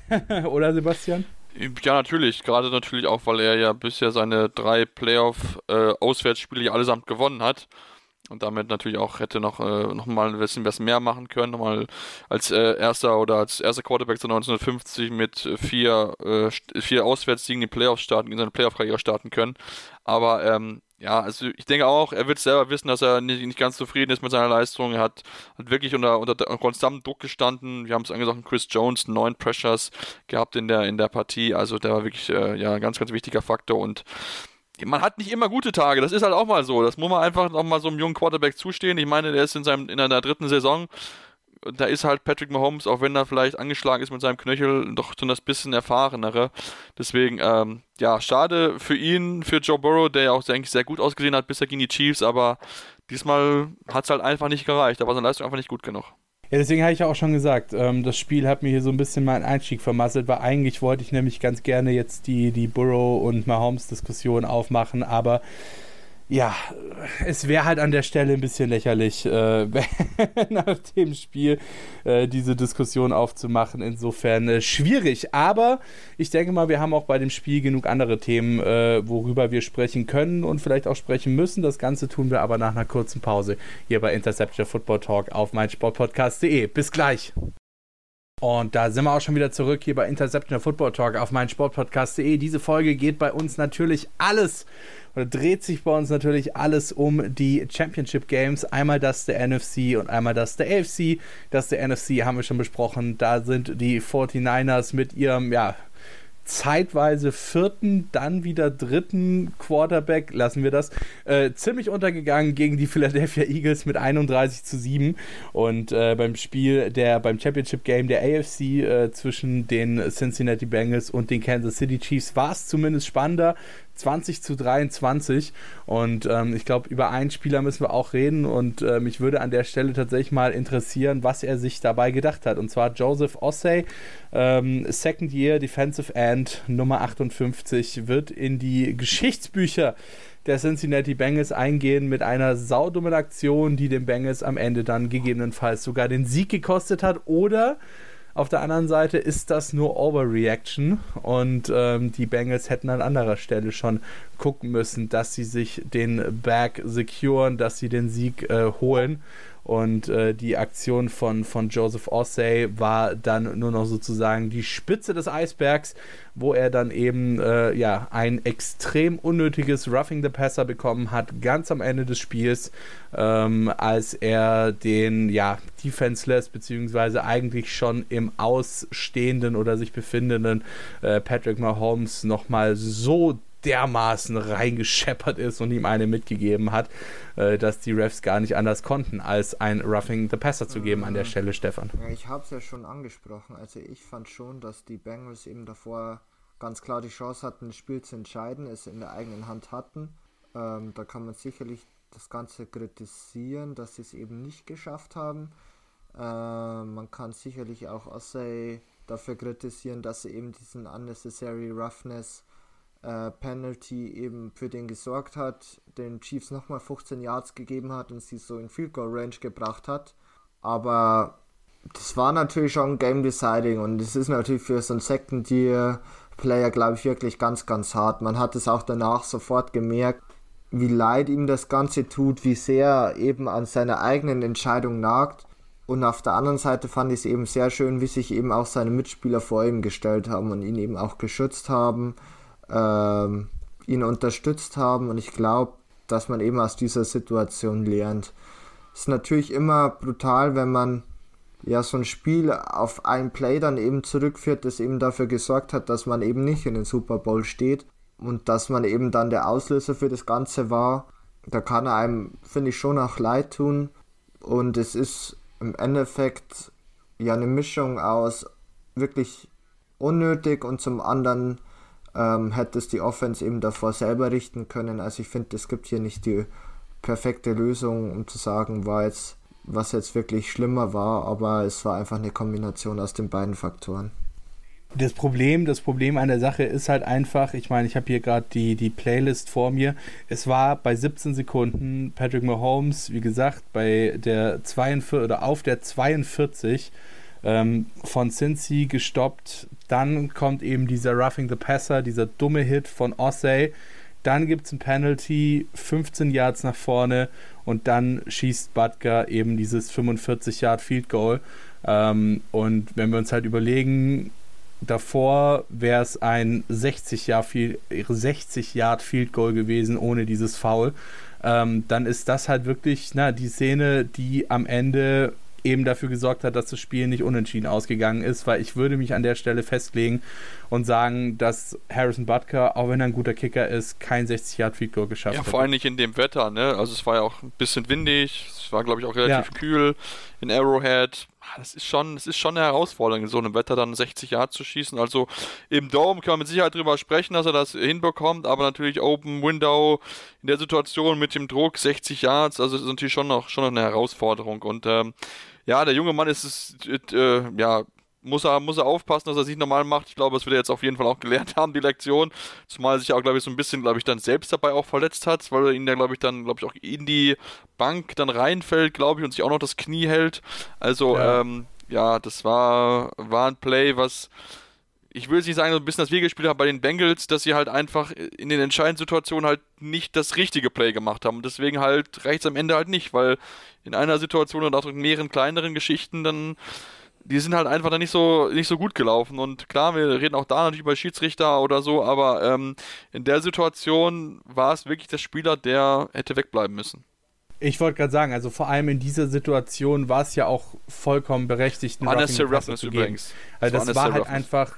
Oder Sebastian? Ja, natürlich. Gerade natürlich auch, weil er ja bisher seine drei Playoff-Auswärtsspiele äh, allesamt gewonnen hat und damit natürlich auch hätte noch, äh, noch mal ein bisschen was mehr machen können, nochmal als äh, erster oder als erster Quarterback seit 1950 mit vier, äh, vier Auswärtssiegen in die Playoffs starten, in seine Playoff-Karriere starten können. Aber ähm, ja, also ich denke auch, er wird selber wissen, dass er nicht, nicht ganz zufrieden ist mit seiner Leistung. Er hat, hat wirklich unter, unter konstantem Druck gestanden. Wir haben es angesagt, Chris Jones, neun Pressures gehabt in der, in der Partie. Also der war wirklich äh, ja, ein ganz, ganz wichtiger Faktor und man hat nicht immer gute Tage, das ist halt auch mal so. Das muss man einfach noch mal so einem jungen Quarterback zustehen. Ich meine, der ist in, seinem, in einer dritten Saison. Da ist halt Patrick Mahomes, auch wenn er vielleicht angeschlagen ist mit seinem Knöchel, doch schon das bisschen erfahrenere. Deswegen, ähm, ja, schade für ihn, für Joe Burrow, der ja auch eigentlich sehr gut ausgesehen hat, bisher gegen die Chiefs, aber diesmal hat es halt einfach nicht gereicht. Da war seine Leistung einfach nicht gut genug. Ja, deswegen habe ich ja auch schon gesagt, ähm, das Spiel hat mir hier so ein bisschen meinen Einstieg vermasselt, weil eigentlich wollte ich nämlich ganz gerne jetzt die, die Burrow und Mahomes-Diskussion aufmachen, aber ja, es wäre halt an der Stelle ein bisschen lächerlich, äh, nach dem Spiel äh, diese Diskussion aufzumachen. Insofern äh, schwierig. Aber ich denke mal, wir haben auch bei dem Spiel genug andere Themen, äh, worüber wir sprechen können und vielleicht auch sprechen müssen. Das Ganze tun wir aber nach einer kurzen Pause hier bei Interception Football Talk auf meinsportpodcast.de. Bis gleich. Und da sind wir auch schon wieder zurück hier bei Interception Football Talk auf meinsportpodcast.de. Diese Folge geht bei uns natürlich alles oder dreht sich bei uns natürlich alles um die Championship Games. Einmal das der NFC und einmal das der AFC. Das der NFC haben wir schon besprochen. Da sind die 49ers mit ihrem, ja, zeitweise vierten, dann wieder dritten Quarterback, lassen wir das, äh, ziemlich untergegangen gegen die Philadelphia Eagles mit 31 zu 7. Und äh, beim Spiel der, beim Championship Game der AFC äh, zwischen den Cincinnati Bengals und den Kansas City Chiefs war es zumindest spannender. 20 zu 23. Und ähm, ich glaube, über einen Spieler müssen wir auch reden. Und äh, mich würde an der Stelle tatsächlich mal interessieren, was er sich dabei gedacht hat. Und zwar Joseph Ossey, ähm, Second Year Defensive End Nummer 58, wird in die Geschichtsbücher der Cincinnati Bengals eingehen mit einer saudummen Aktion, die den Bengals am Ende dann gegebenenfalls sogar den Sieg gekostet hat. Oder auf der anderen Seite ist das nur Overreaction und ähm, die Bengals hätten an anderer Stelle schon gucken müssen, dass sie sich den Bag securen, dass sie den Sieg äh, holen. Und äh, die Aktion von, von Joseph Ossey war dann nur noch sozusagen die Spitze des Eisbergs, wo er dann eben äh, ja, ein extrem unnötiges Roughing the Passer bekommen hat, ganz am Ende des Spiels, ähm, als er den ja, Defenseless, beziehungsweise eigentlich schon im Ausstehenden oder sich befindenden äh, Patrick Mahomes nochmal so dermaßen reingescheppert ist und ihm eine mitgegeben hat, äh, dass die Refs gar nicht anders konnten, als ein Roughing the Passer zu geben an der Stelle, Stefan. Ja, ich habe es ja schon angesprochen. Also ich fand schon, dass die Bengals eben davor ganz klar die Chance hatten, das Spiel zu entscheiden, es in der eigenen Hand hatten. Ähm, da kann man sicherlich das Ganze kritisieren, dass sie es eben nicht geschafft haben. Äh, man kann sicherlich auch Ossay dafür kritisieren, dass sie eben diesen unnecessary Roughness äh, Penalty eben für den gesorgt hat, den Chiefs nochmal 15 Yards gegeben hat und sie so in Field Goal Range gebracht hat. Aber das war natürlich schon Game Deciding und es ist natürlich für so einen Second Year Player, glaube ich, wirklich ganz, ganz hart. Man hat es auch danach sofort gemerkt, wie leid ihm das Ganze tut, wie sehr eben an seiner eigenen Entscheidung nagt. Und auf der anderen Seite fand ich es eben sehr schön, wie sich eben auch seine Mitspieler vor ihm gestellt haben und ihn eben auch geschützt haben ähm, ihn unterstützt haben und ich glaube, dass man eben aus dieser Situation lernt. Es ist natürlich immer brutal, wenn man ja so ein Spiel auf ein Play dann eben zurückführt, das eben dafür gesorgt hat, dass man eben nicht in den Super Bowl steht und dass man eben dann der Auslöser für das Ganze war. Da kann einem, finde ich, schon auch leid tun und es ist im Endeffekt ja eine Mischung aus wirklich unnötig und zum anderen ähm, hätte es die Offense eben davor selber richten können. Also ich finde, es gibt hier nicht die perfekte Lösung, um zu sagen, war jetzt, was jetzt wirklich schlimmer war, aber es war einfach eine Kombination aus den beiden Faktoren. Das Problem, das Problem an der Sache ist halt einfach, ich meine, ich habe hier gerade die, die Playlist vor mir. Es war bei 17 Sekunden Patrick Mahomes, wie gesagt, bei der 42 oder auf der 42 ähm, von Cincy gestoppt. Dann kommt eben dieser Roughing the Passer, dieser dumme Hit von Ossay. Dann gibt es ein Penalty, 15 Yards nach vorne und dann schießt Butker eben dieses 45 Yard Field Goal. Ähm, und wenn wir uns halt überlegen, davor wäre es ein 60 Yard, 60 Yard Field Goal gewesen ohne dieses Foul. Ähm, dann ist das halt wirklich na, die Szene, die am Ende eben dafür gesorgt hat, dass das Spiel nicht unentschieden ausgegangen ist, weil ich würde mich an der Stelle festlegen und sagen, dass Harrison Butker, auch wenn er ein guter Kicker ist, kein 60 Yard Field Goal geschafft hat. Ja, vor allem nicht in dem Wetter, ne? Also es war ja auch ein bisschen windig, es war glaube ich auch relativ ja. kühl in Arrowhead. Ah, das ist schon, das ist schon eine Herausforderung, in so einem Wetter dann 60 Yard zu schießen. Also im Dome kann man mit Sicherheit drüber sprechen, dass er das hinbekommt, aber natürlich Open Window in der Situation mit dem Druck 60 Yards, also das ist natürlich schon noch, schon noch eine Herausforderung. Und ähm, ja, der junge Mann ist es, äh, ja, muss er, muss er aufpassen, dass er sich normal macht. Ich glaube, das wird er jetzt auf jeden Fall auch gelernt haben, die Lektion. Zumal er sich auch, glaube ich, so ein bisschen, glaube ich, dann selbst dabei auch verletzt hat, weil er ihn ja, glaube ich, dann, glaube ich, auch in die Bank dann reinfällt, glaube ich, und sich auch noch das Knie hält. Also, ja, ähm, ja das war, war ein Play, was ich will jetzt nicht sagen, so ein bisschen das wir gespielt haben bei den Bengals, dass sie halt einfach in den entscheidenden Situationen halt nicht das richtige Play gemacht haben. Und deswegen halt reicht es am Ende halt nicht, weil in einer Situation und auch in mehreren kleineren Geschichten dann, die sind halt einfach dann nicht so, nicht so gut gelaufen. Und klar, wir reden auch da natürlich über Schiedsrichter oder so, aber ähm, in der Situation war es wirklich der Spieler, der hätte wegbleiben müssen. Ich wollte gerade sagen, also vor allem in dieser Situation war es ja auch vollkommen berechtigt, einen Roughness übrigens. Also das, das war halt Roughness. einfach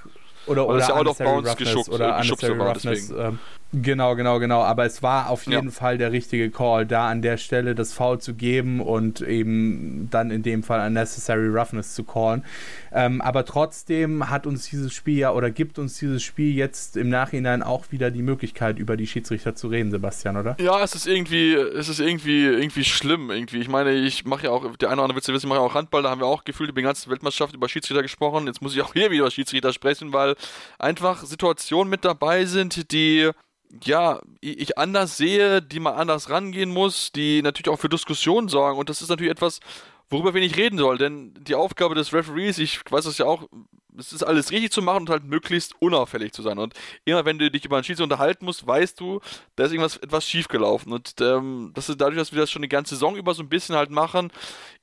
oder, oder, oder ja out of bounds geschubst, oder geschubst sogar, Roughness, ähm, Genau, genau, genau. Aber es war auf jeden ja. Fall der richtige Call, da an der Stelle das Foul zu geben und eben dann in dem Fall Unnecessary Roughness zu callen. Ähm, aber trotzdem hat uns dieses Spiel ja oder gibt uns dieses Spiel jetzt im Nachhinein auch wieder die Möglichkeit, über die Schiedsrichter zu reden, Sebastian, oder? Ja, es ist irgendwie, es ist irgendwie, irgendwie schlimm. Irgendwie. Ich meine, ich mache ja auch, der eine oder andere Witze wissen, ich mache ja auch Handball, da haben wir auch gefühlt über die ganze Weltmeisterschaft über Schiedsrichter gesprochen. Jetzt muss ich auch hier wieder über Schiedsrichter sprechen, weil einfach Situationen mit dabei sind, die ja, ich anders sehe, die man anders rangehen muss, die natürlich auch für Diskussionen sorgen. Und das ist natürlich etwas, worüber wir nicht reden sollen. Denn die Aufgabe des Referees, ich weiß das ja auch, es ist alles richtig zu machen und halt möglichst unauffällig zu sein. Und immer wenn du dich über einen Schiedsrichter unterhalten musst, weißt du, da ist irgendwas etwas schiefgelaufen. Und ähm, das ist dadurch, dass wir das schon die ganze Saison über so ein bisschen halt machen,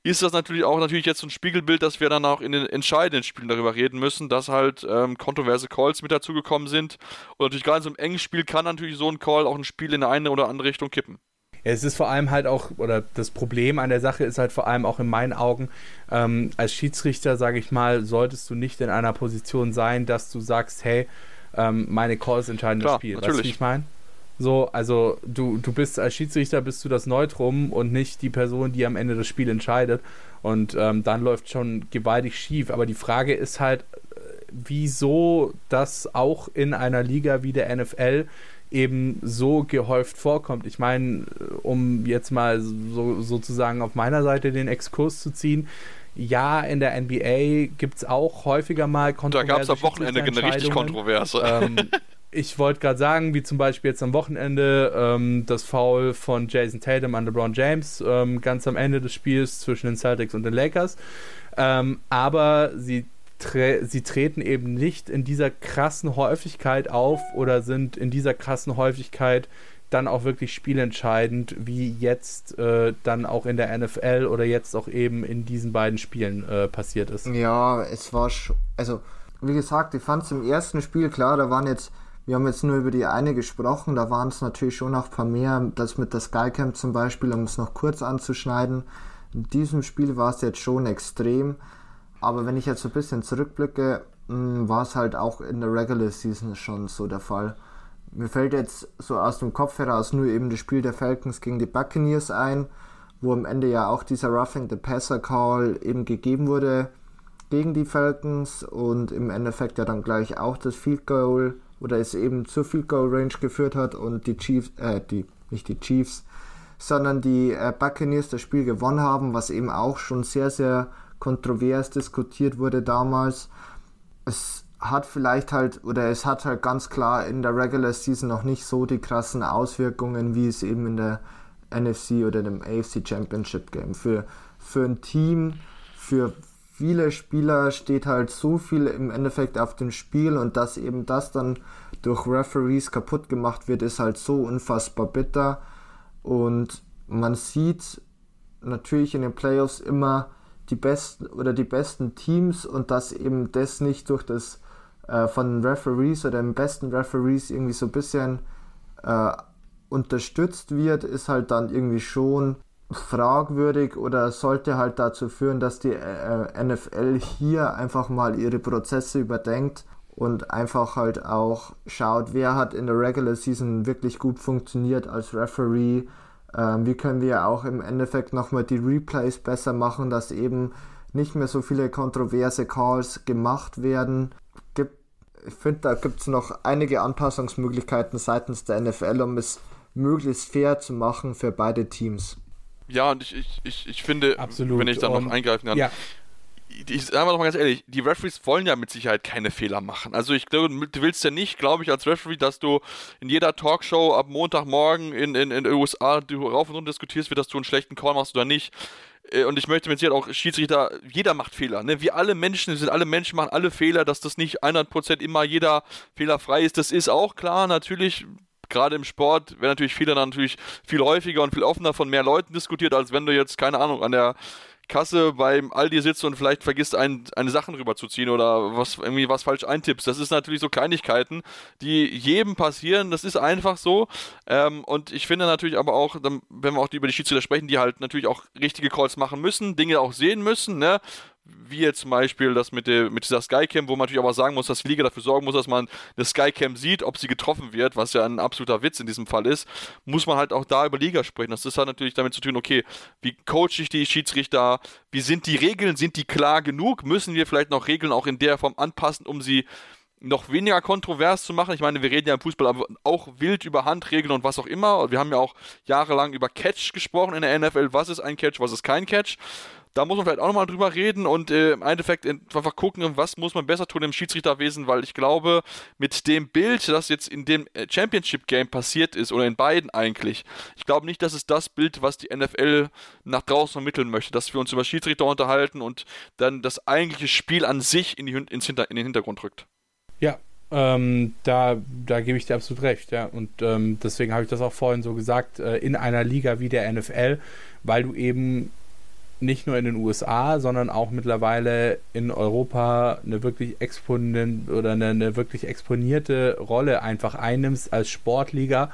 ist das natürlich auch natürlich jetzt so ein Spiegelbild, dass wir dann auch in den entscheidenden Spielen darüber reden müssen, dass halt ähm, kontroverse Calls mit dazugekommen sind. Und natürlich gerade in so einem engen Spiel kann natürlich so ein Call auch ein Spiel in eine oder andere Richtung kippen. Es ist vor allem halt auch, oder das Problem an der Sache ist halt vor allem auch in meinen Augen, ähm, als Schiedsrichter, sage ich mal, solltest du nicht in einer Position sein, dass du sagst, hey, ähm, meine Calls entscheiden Klar, das Spiel. Natürlich. Weißt du, wie ich meine? So, also du, du bist als Schiedsrichter bist du das Neutrum und nicht die Person, die am Ende das Spiel entscheidet. Und ähm, dann läuft schon gewaltig schief. Aber die Frage ist halt, äh, wieso das auch in einer Liga wie der NFL eben so gehäuft vorkommt. Ich meine, um jetzt mal so, sozusagen auf meiner Seite den Exkurs zu ziehen, ja, in der NBA gibt es auch häufiger mal kontroverse Da gab es am Wochenende eine richtig kontroverse. Ähm, ich wollte gerade sagen, wie zum Beispiel jetzt am Wochenende ähm, das Foul von Jason Tatum an LeBron James ähm, ganz am Ende des Spiels zwischen den Celtics und den Lakers. Ähm, aber sie tre sie treten eben nicht in dieser krassen Häufigkeit auf oder sind in dieser krassen Häufigkeit dann auch wirklich spielentscheidend, wie jetzt äh, dann auch in der NFL oder jetzt auch eben in diesen beiden Spielen äh, passiert ist. Ja, es war schon, also wie gesagt, ich fand es im ersten Spiel klar, da waren jetzt, wir haben jetzt nur über die eine gesprochen, da waren es natürlich schon noch ein paar mehr, das mit der Skycamp zum Beispiel, um es noch kurz anzuschneiden. In diesem Spiel war es jetzt schon extrem. Aber wenn ich jetzt so ein bisschen zurückblicke, hm, war es halt auch in der Regular Season schon so der Fall. Mir fällt jetzt so aus dem Kopf heraus nur eben das Spiel der Falcons gegen die Buccaneers ein, wo am Ende ja auch dieser Roughing the Passer Call eben gegeben wurde gegen die Falcons und im Endeffekt ja dann gleich auch das Field Goal oder es eben zur Field Goal Range geführt hat und die Chiefs, äh, die, nicht die Chiefs, sondern die äh, Buccaneers das Spiel gewonnen haben, was eben auch schon sehr, sehr kontrovers diskutiert wurde damals. Es hat vielleicht halt, oder es hat halt ganz klar in der Regular Season noch nicht so die krassen Auswirkungen, wie es eben in der NFC oder dem AFC Championship Game. Für, für ein Team, für viele Spieler steht halt so viel im Endeffekt auf dem Spiel und dass eben das dann durch Referees kaputt gemacht wird, ist halt so unfassbar bitter. Und man sieht natürlich in den Playoffs immer, die besten oder die besten Teams und dass eben das nicht durch das äh, von Referees oder den besten Referees irgendwie so ein bisschen äh, unterstützt wird, ist halt dann irgendwie schon fragwürdig oder sollte halt dazu führen, dass die äh, NFL hier einfach mal ihre Prozesse überdenkt und einfach halt auch schaut, wer hat in der Regular Season wirklich gut funktioniert als Referee, ähm, wie können wir auch im Endeffekt nochmal die Replays besser machen, dass eben nicht mehr so viele kontroverse Calls gemacht werden. Gibt, ich finde, da gibt es noch einige Anpassungsmöglichkeiten seitens der NFL, um es möglichst fair zu machen für beide Teams. Ja, und ich, ich, ich, ich finde, Absolut. wenn ich da noch eingreifen kann, ja ich sage mal ganz ehrlich, die Referees wollen ja mit Sicherheit keine Fehler machen. Also ich glaube, du willst ja nicht, glaube ich, als Referee, dass du in jeder Talkshow ab Montagmorgen in, in, in den USA rauf und runter diskutierst, dass du einen schlechten Call machst oder nicht. Äh, und ich möchte mit Sicherheit auch Schiedsrichter, jeder macht Fehler. Ne? Wir alle Menschen, sind alle Menschen, machen alle Fehler, dass das nicht 100% immer jeder fehlerfrei ist. Das ist auch klar, natürlich gerade im Sport werden natürlich Fehler dann natürlich viel häufiger und viel offener von mehr Leuten diskutiert, als wenn du jetzt, keine Ahnung, an der Kasse beim Aldi sitzt und vielleicht vergisst, ein, eine Sachen rüberzuziehen oder was irgendwie was falsch eintippst. Das ist natürlich so Kleinigkeiten, die jedem passieren. Das ist einfach so. Ähm, und ich finde natürlich aber auch, wenn wir auch über die Schiedsrichter sprechen, die halt natürlich auch richtige Calls machen müssen, Dinge auch sehen müssen, ne? Wie jetzt zum Beispiel das mit, der, mit dieser Skycam, wo man natürlich aber sagen muss, dass Liga dafür sorgen muss, dass man eine Skycam sieht, ob sie getroffen wird, was ja ein absoluter Witz in diesem Fall ist, muss man halt auch da über Liga sprechen. Das ist halt natürlich damit zu tun, okay, wie coache ich die Schiedsrichter, wie sind die Regeln, sind die klar genug, müssen wir vielleicht noch Regeln auch in der Form anpassen, um sie noch weniger kontrovers zu machen. Ich meine, wir reden ja im Fußball auch wild über Handregeln und was auch immer. Wir haben ja auch jahrelang über Catch gesprochen in der NFL. Was ist ein Catch, was ist kein Catch? Da muss man vielleicht auch nochmal drüber reden und äh, im Endeffekt einfach gucken, was muss man besser tun im Schiedsrichterwesen, weil ich glaube, mit dem Bild, das jetzt in dem äh, Championship-Game passiert ist, oder in beiden eigentlich, ich glaube nicht, dass es das Bild, was die NFL nach draußen vermitteln möchte, dass wir uns über Schiedsrichter unterhalten und dann das eigentliche Spiel an sich in, die, ins Hinter, in den Hintergrund rückt. Ja, ähm, da, da gebe ich dir absolut recht, ja. Und ähm, deswegen habe ich das auch vorhin so gesagt, äh, in einer Liga wie der NFL, weil du eben nicht nur in den USA, sondern auch mittlerweile in Europa eine wirklich exponent oder eine, eine wirklich exponierte Rolle einfach einnimmst als Sportliga.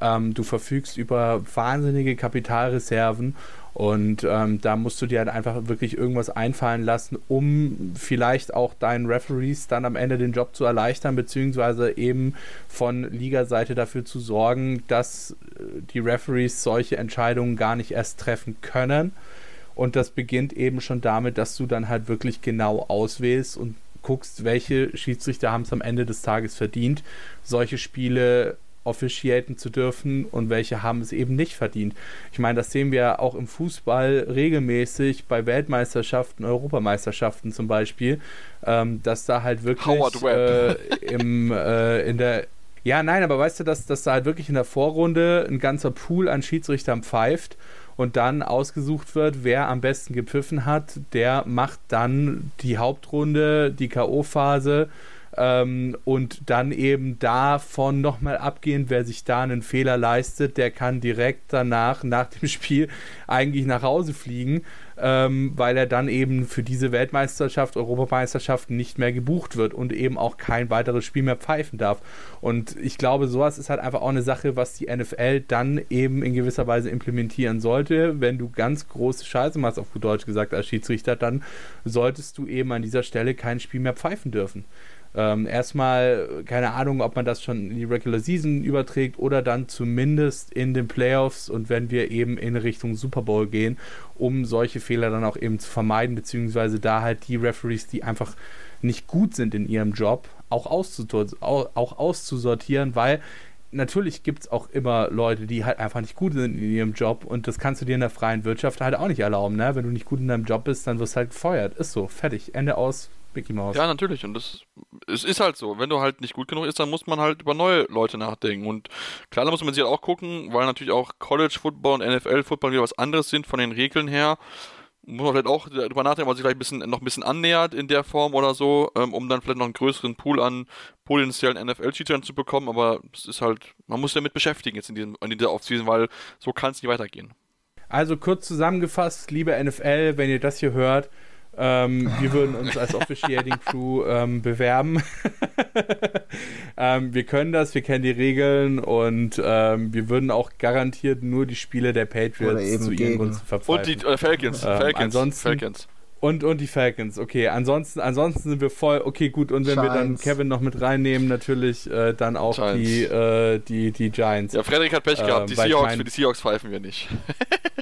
Ähm, du verfügst über wahnsinnige Kapitalreserven und ähm, da musst du dir halt einfach wirklich irgendwas einfallen lassen, um vielleicht auch deinen Referees dann am Ende den Job zu erleichtern, beziehungsweise eben von Ligaseite dafür zu sorgen, dass äh, die Referees solche Entscheidungen gar nicht erst treffen können. Und das beginnt eben schon damit, dass du dann halt wirklich genau auswählst und guckst, welche Schiedsrichter haben es am Ende des Tages verdient, solche Spiele officiaten zu dürfen und welche haben es eben nicht verdient. Ich meine, das sehen wir auch im Fußball regelmäßig bei Weltmeisterschaften, Europameisterschaften zum Beispiel, ähm, dass da halt wirklich äh, im, äh, in der ja, nein, aber weißt du, dass, dass da halt wirklich in der Vorrunde ein ganzer Pool an Schiedsrichtern pfeift und dann ausgesucht wird, wer am besten gepfiffen hat, der macht dann die Hauptrunde, die K.O.-Phase ähm, und dann eben davon nochmal abgehen, wer sich da einen Fehler leistet, der kann direkt danach, nach dem Spiel, eigentlich nach Hause fliegen, ähm, weil er dann eben für diese Weltmeisterschaft, Europameisterschaft nicht mehr gebucht wird und eben auch kein weiteres Spiel mehr pfeifen darf. Und ich glaube, sowas ist halt einfach auch eine Sache, was die NFL dann eben in gewisser Weise implementieren sollte. Wenn du ganz große Scheiße machst, auf gut Deutsch gesagt, als Schiedsrichter, dann solltest du eben an dieser Stelle kein Spiel mehr pfeifen dürfen. Ähm, erstmal, keine Ahnung, ob man das schon in die Regular Season überträgt oder dann zumindest in den Playoffs und wenn wir eben in Richtung Super Bowl gehen, um solche Fehler dann auch eben zu vermeiden, beziehungsweise da halt die Referees, die einfach nicht gut sind in ihrem Job, auch, auch auszusortieren, weil natürlich gibt es auch immer Leute, die halt einfach nicht gut sind in ihrem Job und das kannst du dir in der freien Wirtschaft halt auch nicht erlauben, ne? Wenn du nicht gut in deinem Job bist, dann wirst du halt gefeuert. Ist so, fertig, Ende aus, Mickey Mouse. Ja, natürlich. Und das es ist halt so. Wenn du halt nicht gut genug ist, dann muss man halt über neue Leute nachdenken. Und klar, da muss man sich halt auch gucken, weil natürlich auch College Football und NFL Football wieder was anderes sind von den Regeln her. Muss man vielleicht auch darüber nachdenken, ob man sich vielleicht ein bisschen, noch ein bisschen annähert in der Form oder so, ähm, um dann vielleicht noch einen größeren Pool an potenziellen NFL-Schiedsrichtern zu bekommen. Aber es ist halt, man muss sich damit beschäftigen jetzt in, diesem, in dieser Offseason, weil so kann es nicht weitergehen. Also kurz zusammengefasst, liebe NFL, wenn ihr das hier hört, ähm, wir würden uns als Officiating Crew ähm, bewerben. ähm, wir können das, wir kennen die Regeln und ähm, wir würden auch garantiert nur die Spiele der Patriots zu ihren Gunsten verpfeifen. Und die äh, Falcons. Ähm, Falcons. Ansonsten, Falcons. Und, und die Falcons, okay. Ansonsten, ansonsten sind wir voll, okay, gut. Und wenn Giants. wir dann Kevin noch mit reinnehmen, natürlich äh, dann auch die, äh, die, die Giants. Ja, Frederik hat Pech gehabt. Die Seahawks, mein, für die Seahawks pfeifen wir nicht.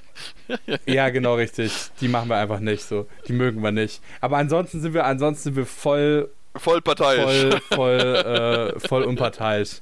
ja, genau richtig. Die machen wir einfach nicht so. Die mögen wir nicht. Aber ansonsten sind wir, ansonsten sind wir voll Voll parteiisch. Voll, voll, äh, voll unparteiisch.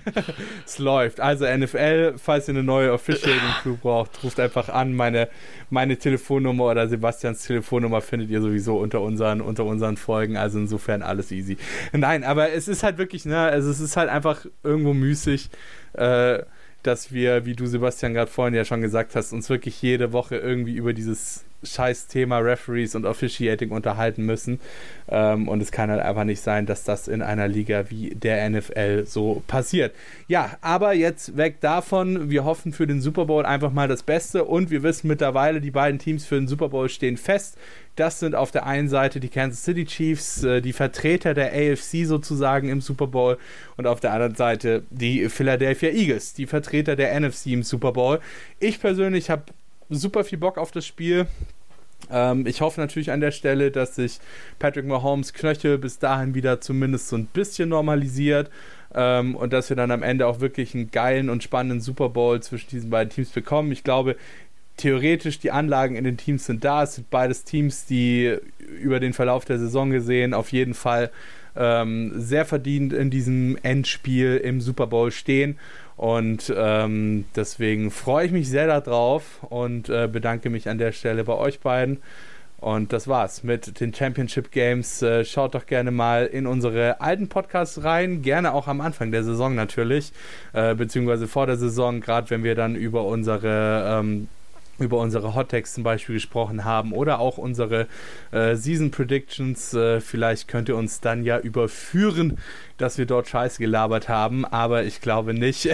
es läuft. Also NFL, falls ihr eine neue Officiating Crew braucht, ruft einfach an. Meine, meine Telefonnummer oder Sebastians Telefonnummer findet ihr sowieso unter unseren, unter unseren Folgen. Also insofern alles easy. Nein, aber es ist halt wirklich, ne, also es ist halt einfach irgendwo müßig. Äh, dass wir, wie du Sebastian gerade vorhin ja schon gesagt hast, uns wirklich jede Woche irgendwie über dieses scheiß Thema Referees und Officiating unterhalten müssen. Ähm, und es kann halt einfach nicht sein, dass das in einer Liga wie der NFL so passiert. Ja, aber jetzt weg davon. Wir hoffen für den Super Bowl einfach mal das Beste und wir wissen mittlerweile, die beiden Teams für den Super Bowl stehen fest. Das sind auf der einen Seite die Kansas City Chiefs, äh, die Vertreter der AFC sozusagen im Super Bowl, und auf der anderen Seite die Philadelphia Eagles, die Vertreter der NFC im Super Bowl. Ich persönlich habe super viel Bock auf das Spiel. Ähm, ich hoffe natürlich an der Stelle, dass sich Patrick Mahomes Knöchel bis dahin wieder zumindest so ein bisschen normalisiert ähm, und dass wir dann am Ende auch wirklich einen geilen und spannenden Super Bowl zwischen diesen beiden Teams bekommen. Ich glaube, theoretisch die Anlagen in den Teams sind da. Es sind beides Teams, die über den Verlauf der Saison gesehen auf jeden Fall ähm, sehr verdient in diesem Endspiel im Super Bowl stehen. Und ähm, deswegen freue ich mich sehr darauf und äh, bedanke mich an der Stelle bei euch beiden. Und das war's mit den Championship Games. Äh, schaut doch gerne mal in unsere alten Podcasts rein. Gerne auch am Anfang der Saison natürlich, äh, beziehungsweise vor der Saison, gerade wenn wir dann über unsere ähm, über unsere Hot Takes zum Beispiel gesprochen haben oder auch unsere äh, Season Predictions. Äh, vielleicht könnt ihr uns dann ja überführen, dass wir dort Scheiße gelabert haben, aber ich glaube nicht.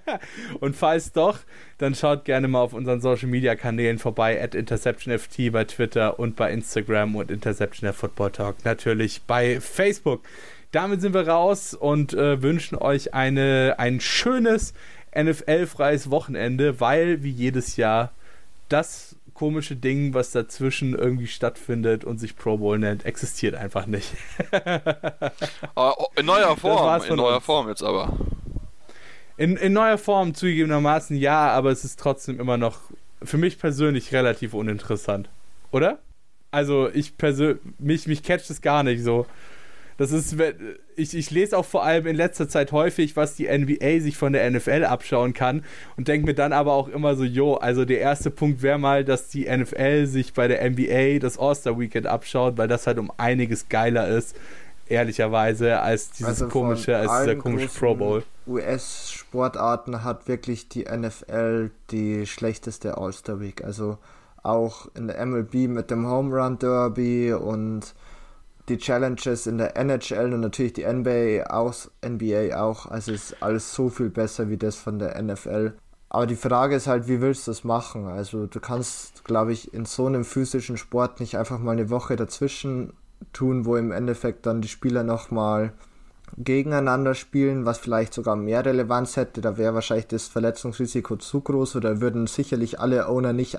und falls doch, dann schaut gerne mal auf unseren Social Media Kanälen vorbei, at InterceptionFT bei Twitter und bei Instagram und Interception der Football Talk natürlich bei Facebook. Damit sind wir raus und äh, wünschen euch eine, ein schönes NFL-freies Wochenende, weil wie jedes Jahr das komische Ding, was dazwischen irgendwie stattfindet und sich Pro Bowl nennt, existiert einfach nicht. Oh, in neuer Form, in neuer uns. Form jetzt aber. In, in neuer Form zugegebenermaßen ja, aber es ist trotzdem immer noch für mich persönlich relativ uninteressant. Oder? Also ich persönlich, mich, mich catcht es gar nicht so. Das ist, ich, ich lese auch vor allem in letzter Zeit häufig, was die NBA sich von der NFL abschauen kann und denke mir dann aber auch immer so, jo, also der erste Punkt wäre mal, dass die NFL sich bei der NBA das All-Star Weekend abschaut, weil das halt um einiges geiler ist, ehrlicherweise, als dieses also komische, als dieser komische Pro Bowl. US-Sportarten hat wirklich die NFL die schlechteste All-Star Week. Also auch in der MLB mit dem Home Run Derby und die Challenges in der NHL und natürlich die NBA auch, NBA auch. Also ist alles so viel besser wie das von der NFL. Aber die Frage ist halt, wie willst du das machen? Also du kannst, glaube ich, in so einem physischen Sport nicht einfach mal eine Woche dazwischen tun, wo im Endeffekt dann die Spieler nochmal gegeneinander spielen, was vielleicht sogar mehr Relevanz hätte. Da wäre wahrscheinlich das Verletzungsrisiko zu groß oder würden sicherlich alle Owner nicht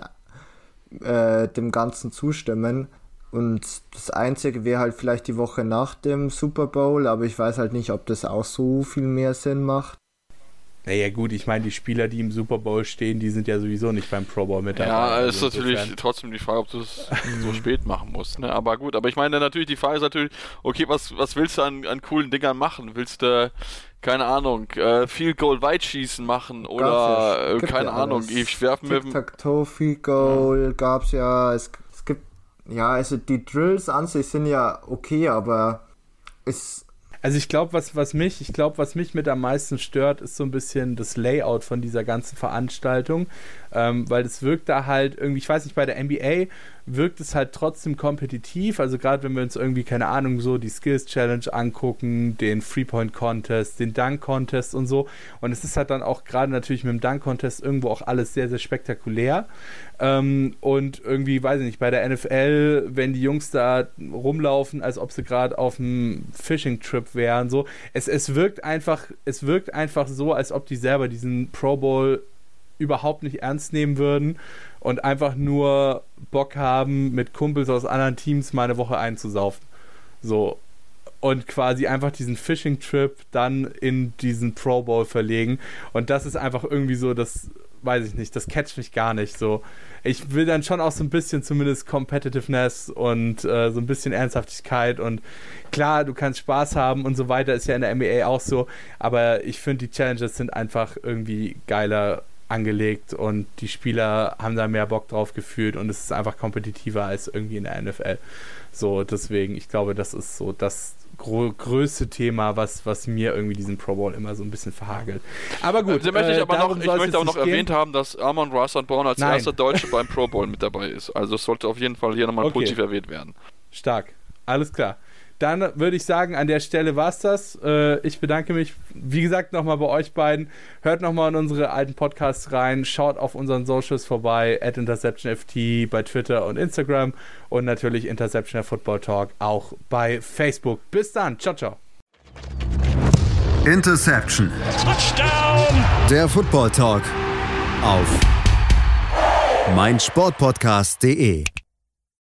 äh, dem Ganzen zustimmen. Und das Einzige wäre halt vielleicht die Woche nach dem Super Bowl, aber ich weiß halt nicht, ob das auch so viel mehr Sinn macht. Naja, gut, ich meine, die Spieler, die im Super Bowl stehen, die sind ja sowieso nicht beim Pro Bowl mit dabei. Ja, also ist natürlich insofern. trotzdem die Frage, ob du es so spät machen musst. Ne? Aber gut, aber ich meine natürlich, die Frage ist natürlich, okay, was, was willst du an, an coolen Dingern machen? Willst du, keine Ahnung, äh, viel Goal Weitschießen machen oder, äh, keine ja Ahnung, ich werfe mit dem. Tic-Tac-Toe, Field Goal ja. gab's ja, es ja, also die Drills an sich sind ja okay, aber es. Also ich glaube, was, was mich, ich glaube, was mich mit am meisten stört, ist so ein bisschen das Layout von dieser ganzen Veranstaltung. Ähm, weil es wirkt da halt irgendwie, ich weiß nicht, bei der NBA wirkt es halt trotzdem kompetitiv. Also gerade wenn wir uns irgendwie, keine Ahnung, so die Skills Challenge angucken, den Three-Point Contest, den Dunk Contest und so. Und es ist halt dann auch gerade natürlich mit dem Dunk Contest irgendwo auch alles sehr, sehr spektakulär. Ähm, und irgendwie, weiß ich nicht, bei der NFL, wenn die Jungs da rumlaufen, als ob sie gerade auf einem Fishing-Trip wären, so. Es, es wirkt einfach, es wirkt einfach so, als ob die selber diesen Pro Bowl überhaupt nicht ernst nehmen würden und einfach nur Bock haben, mit Kumpels aus anderen Teams mal eine Woche einzusaufen. So. Und quasi einfach diesen Fishing-Trip dann in diesen Pro Bowl verlegen. Und das ist einfach irgendwie so, das weiß ich nicht, das catcht mich gar nicht. So. Ich will dann schon auch so ein bisschen zumindest Competitiveness und äh, so ein bisschen Ernsthaftigkeit und klar, du kannst Spaß haben und so weiter, ist ja in der NBA auch so, aber ich finde, die Challenges sind einfach irgendwie geiler angelegt und die Spieler haben da mehr Bock drauf gefühlt und es ist einfach kompetitiver als irgendwie in der NFL. So, deswegen, ich glaube, das ist so das größte Thema, was, was mir irgendwie diesen Pro Bowl immer so ein bisschen verhagelt. Aber gut. Äh, möchte ich, aber noch, ich möchte auch noch erwähnt haben, dass Armand Russell Brown als Nein. erster Deutsche beim Pro Bowl mit dabei ist. Also es sollte auf jeden Fall hier nochmal okay. positiv erwähnt werden. Stark. Alles klar. Dann würde ich sagen, an der Stelle war es das. Äh, ich bedanke mich, wie gesagt, nochmal bei euch beiden. Hört nochmal in unsere alten Podcasts rein. Schaut auf unseren Socials vorbei. At InterceptionFT bei Twitter und Instagram. Und natürlich Interception Football Talk auch bei Facebook. Bis dann. Ciao, ciao. Interception. Touchdown. Der Football Talk auf meinsportpodcast.de.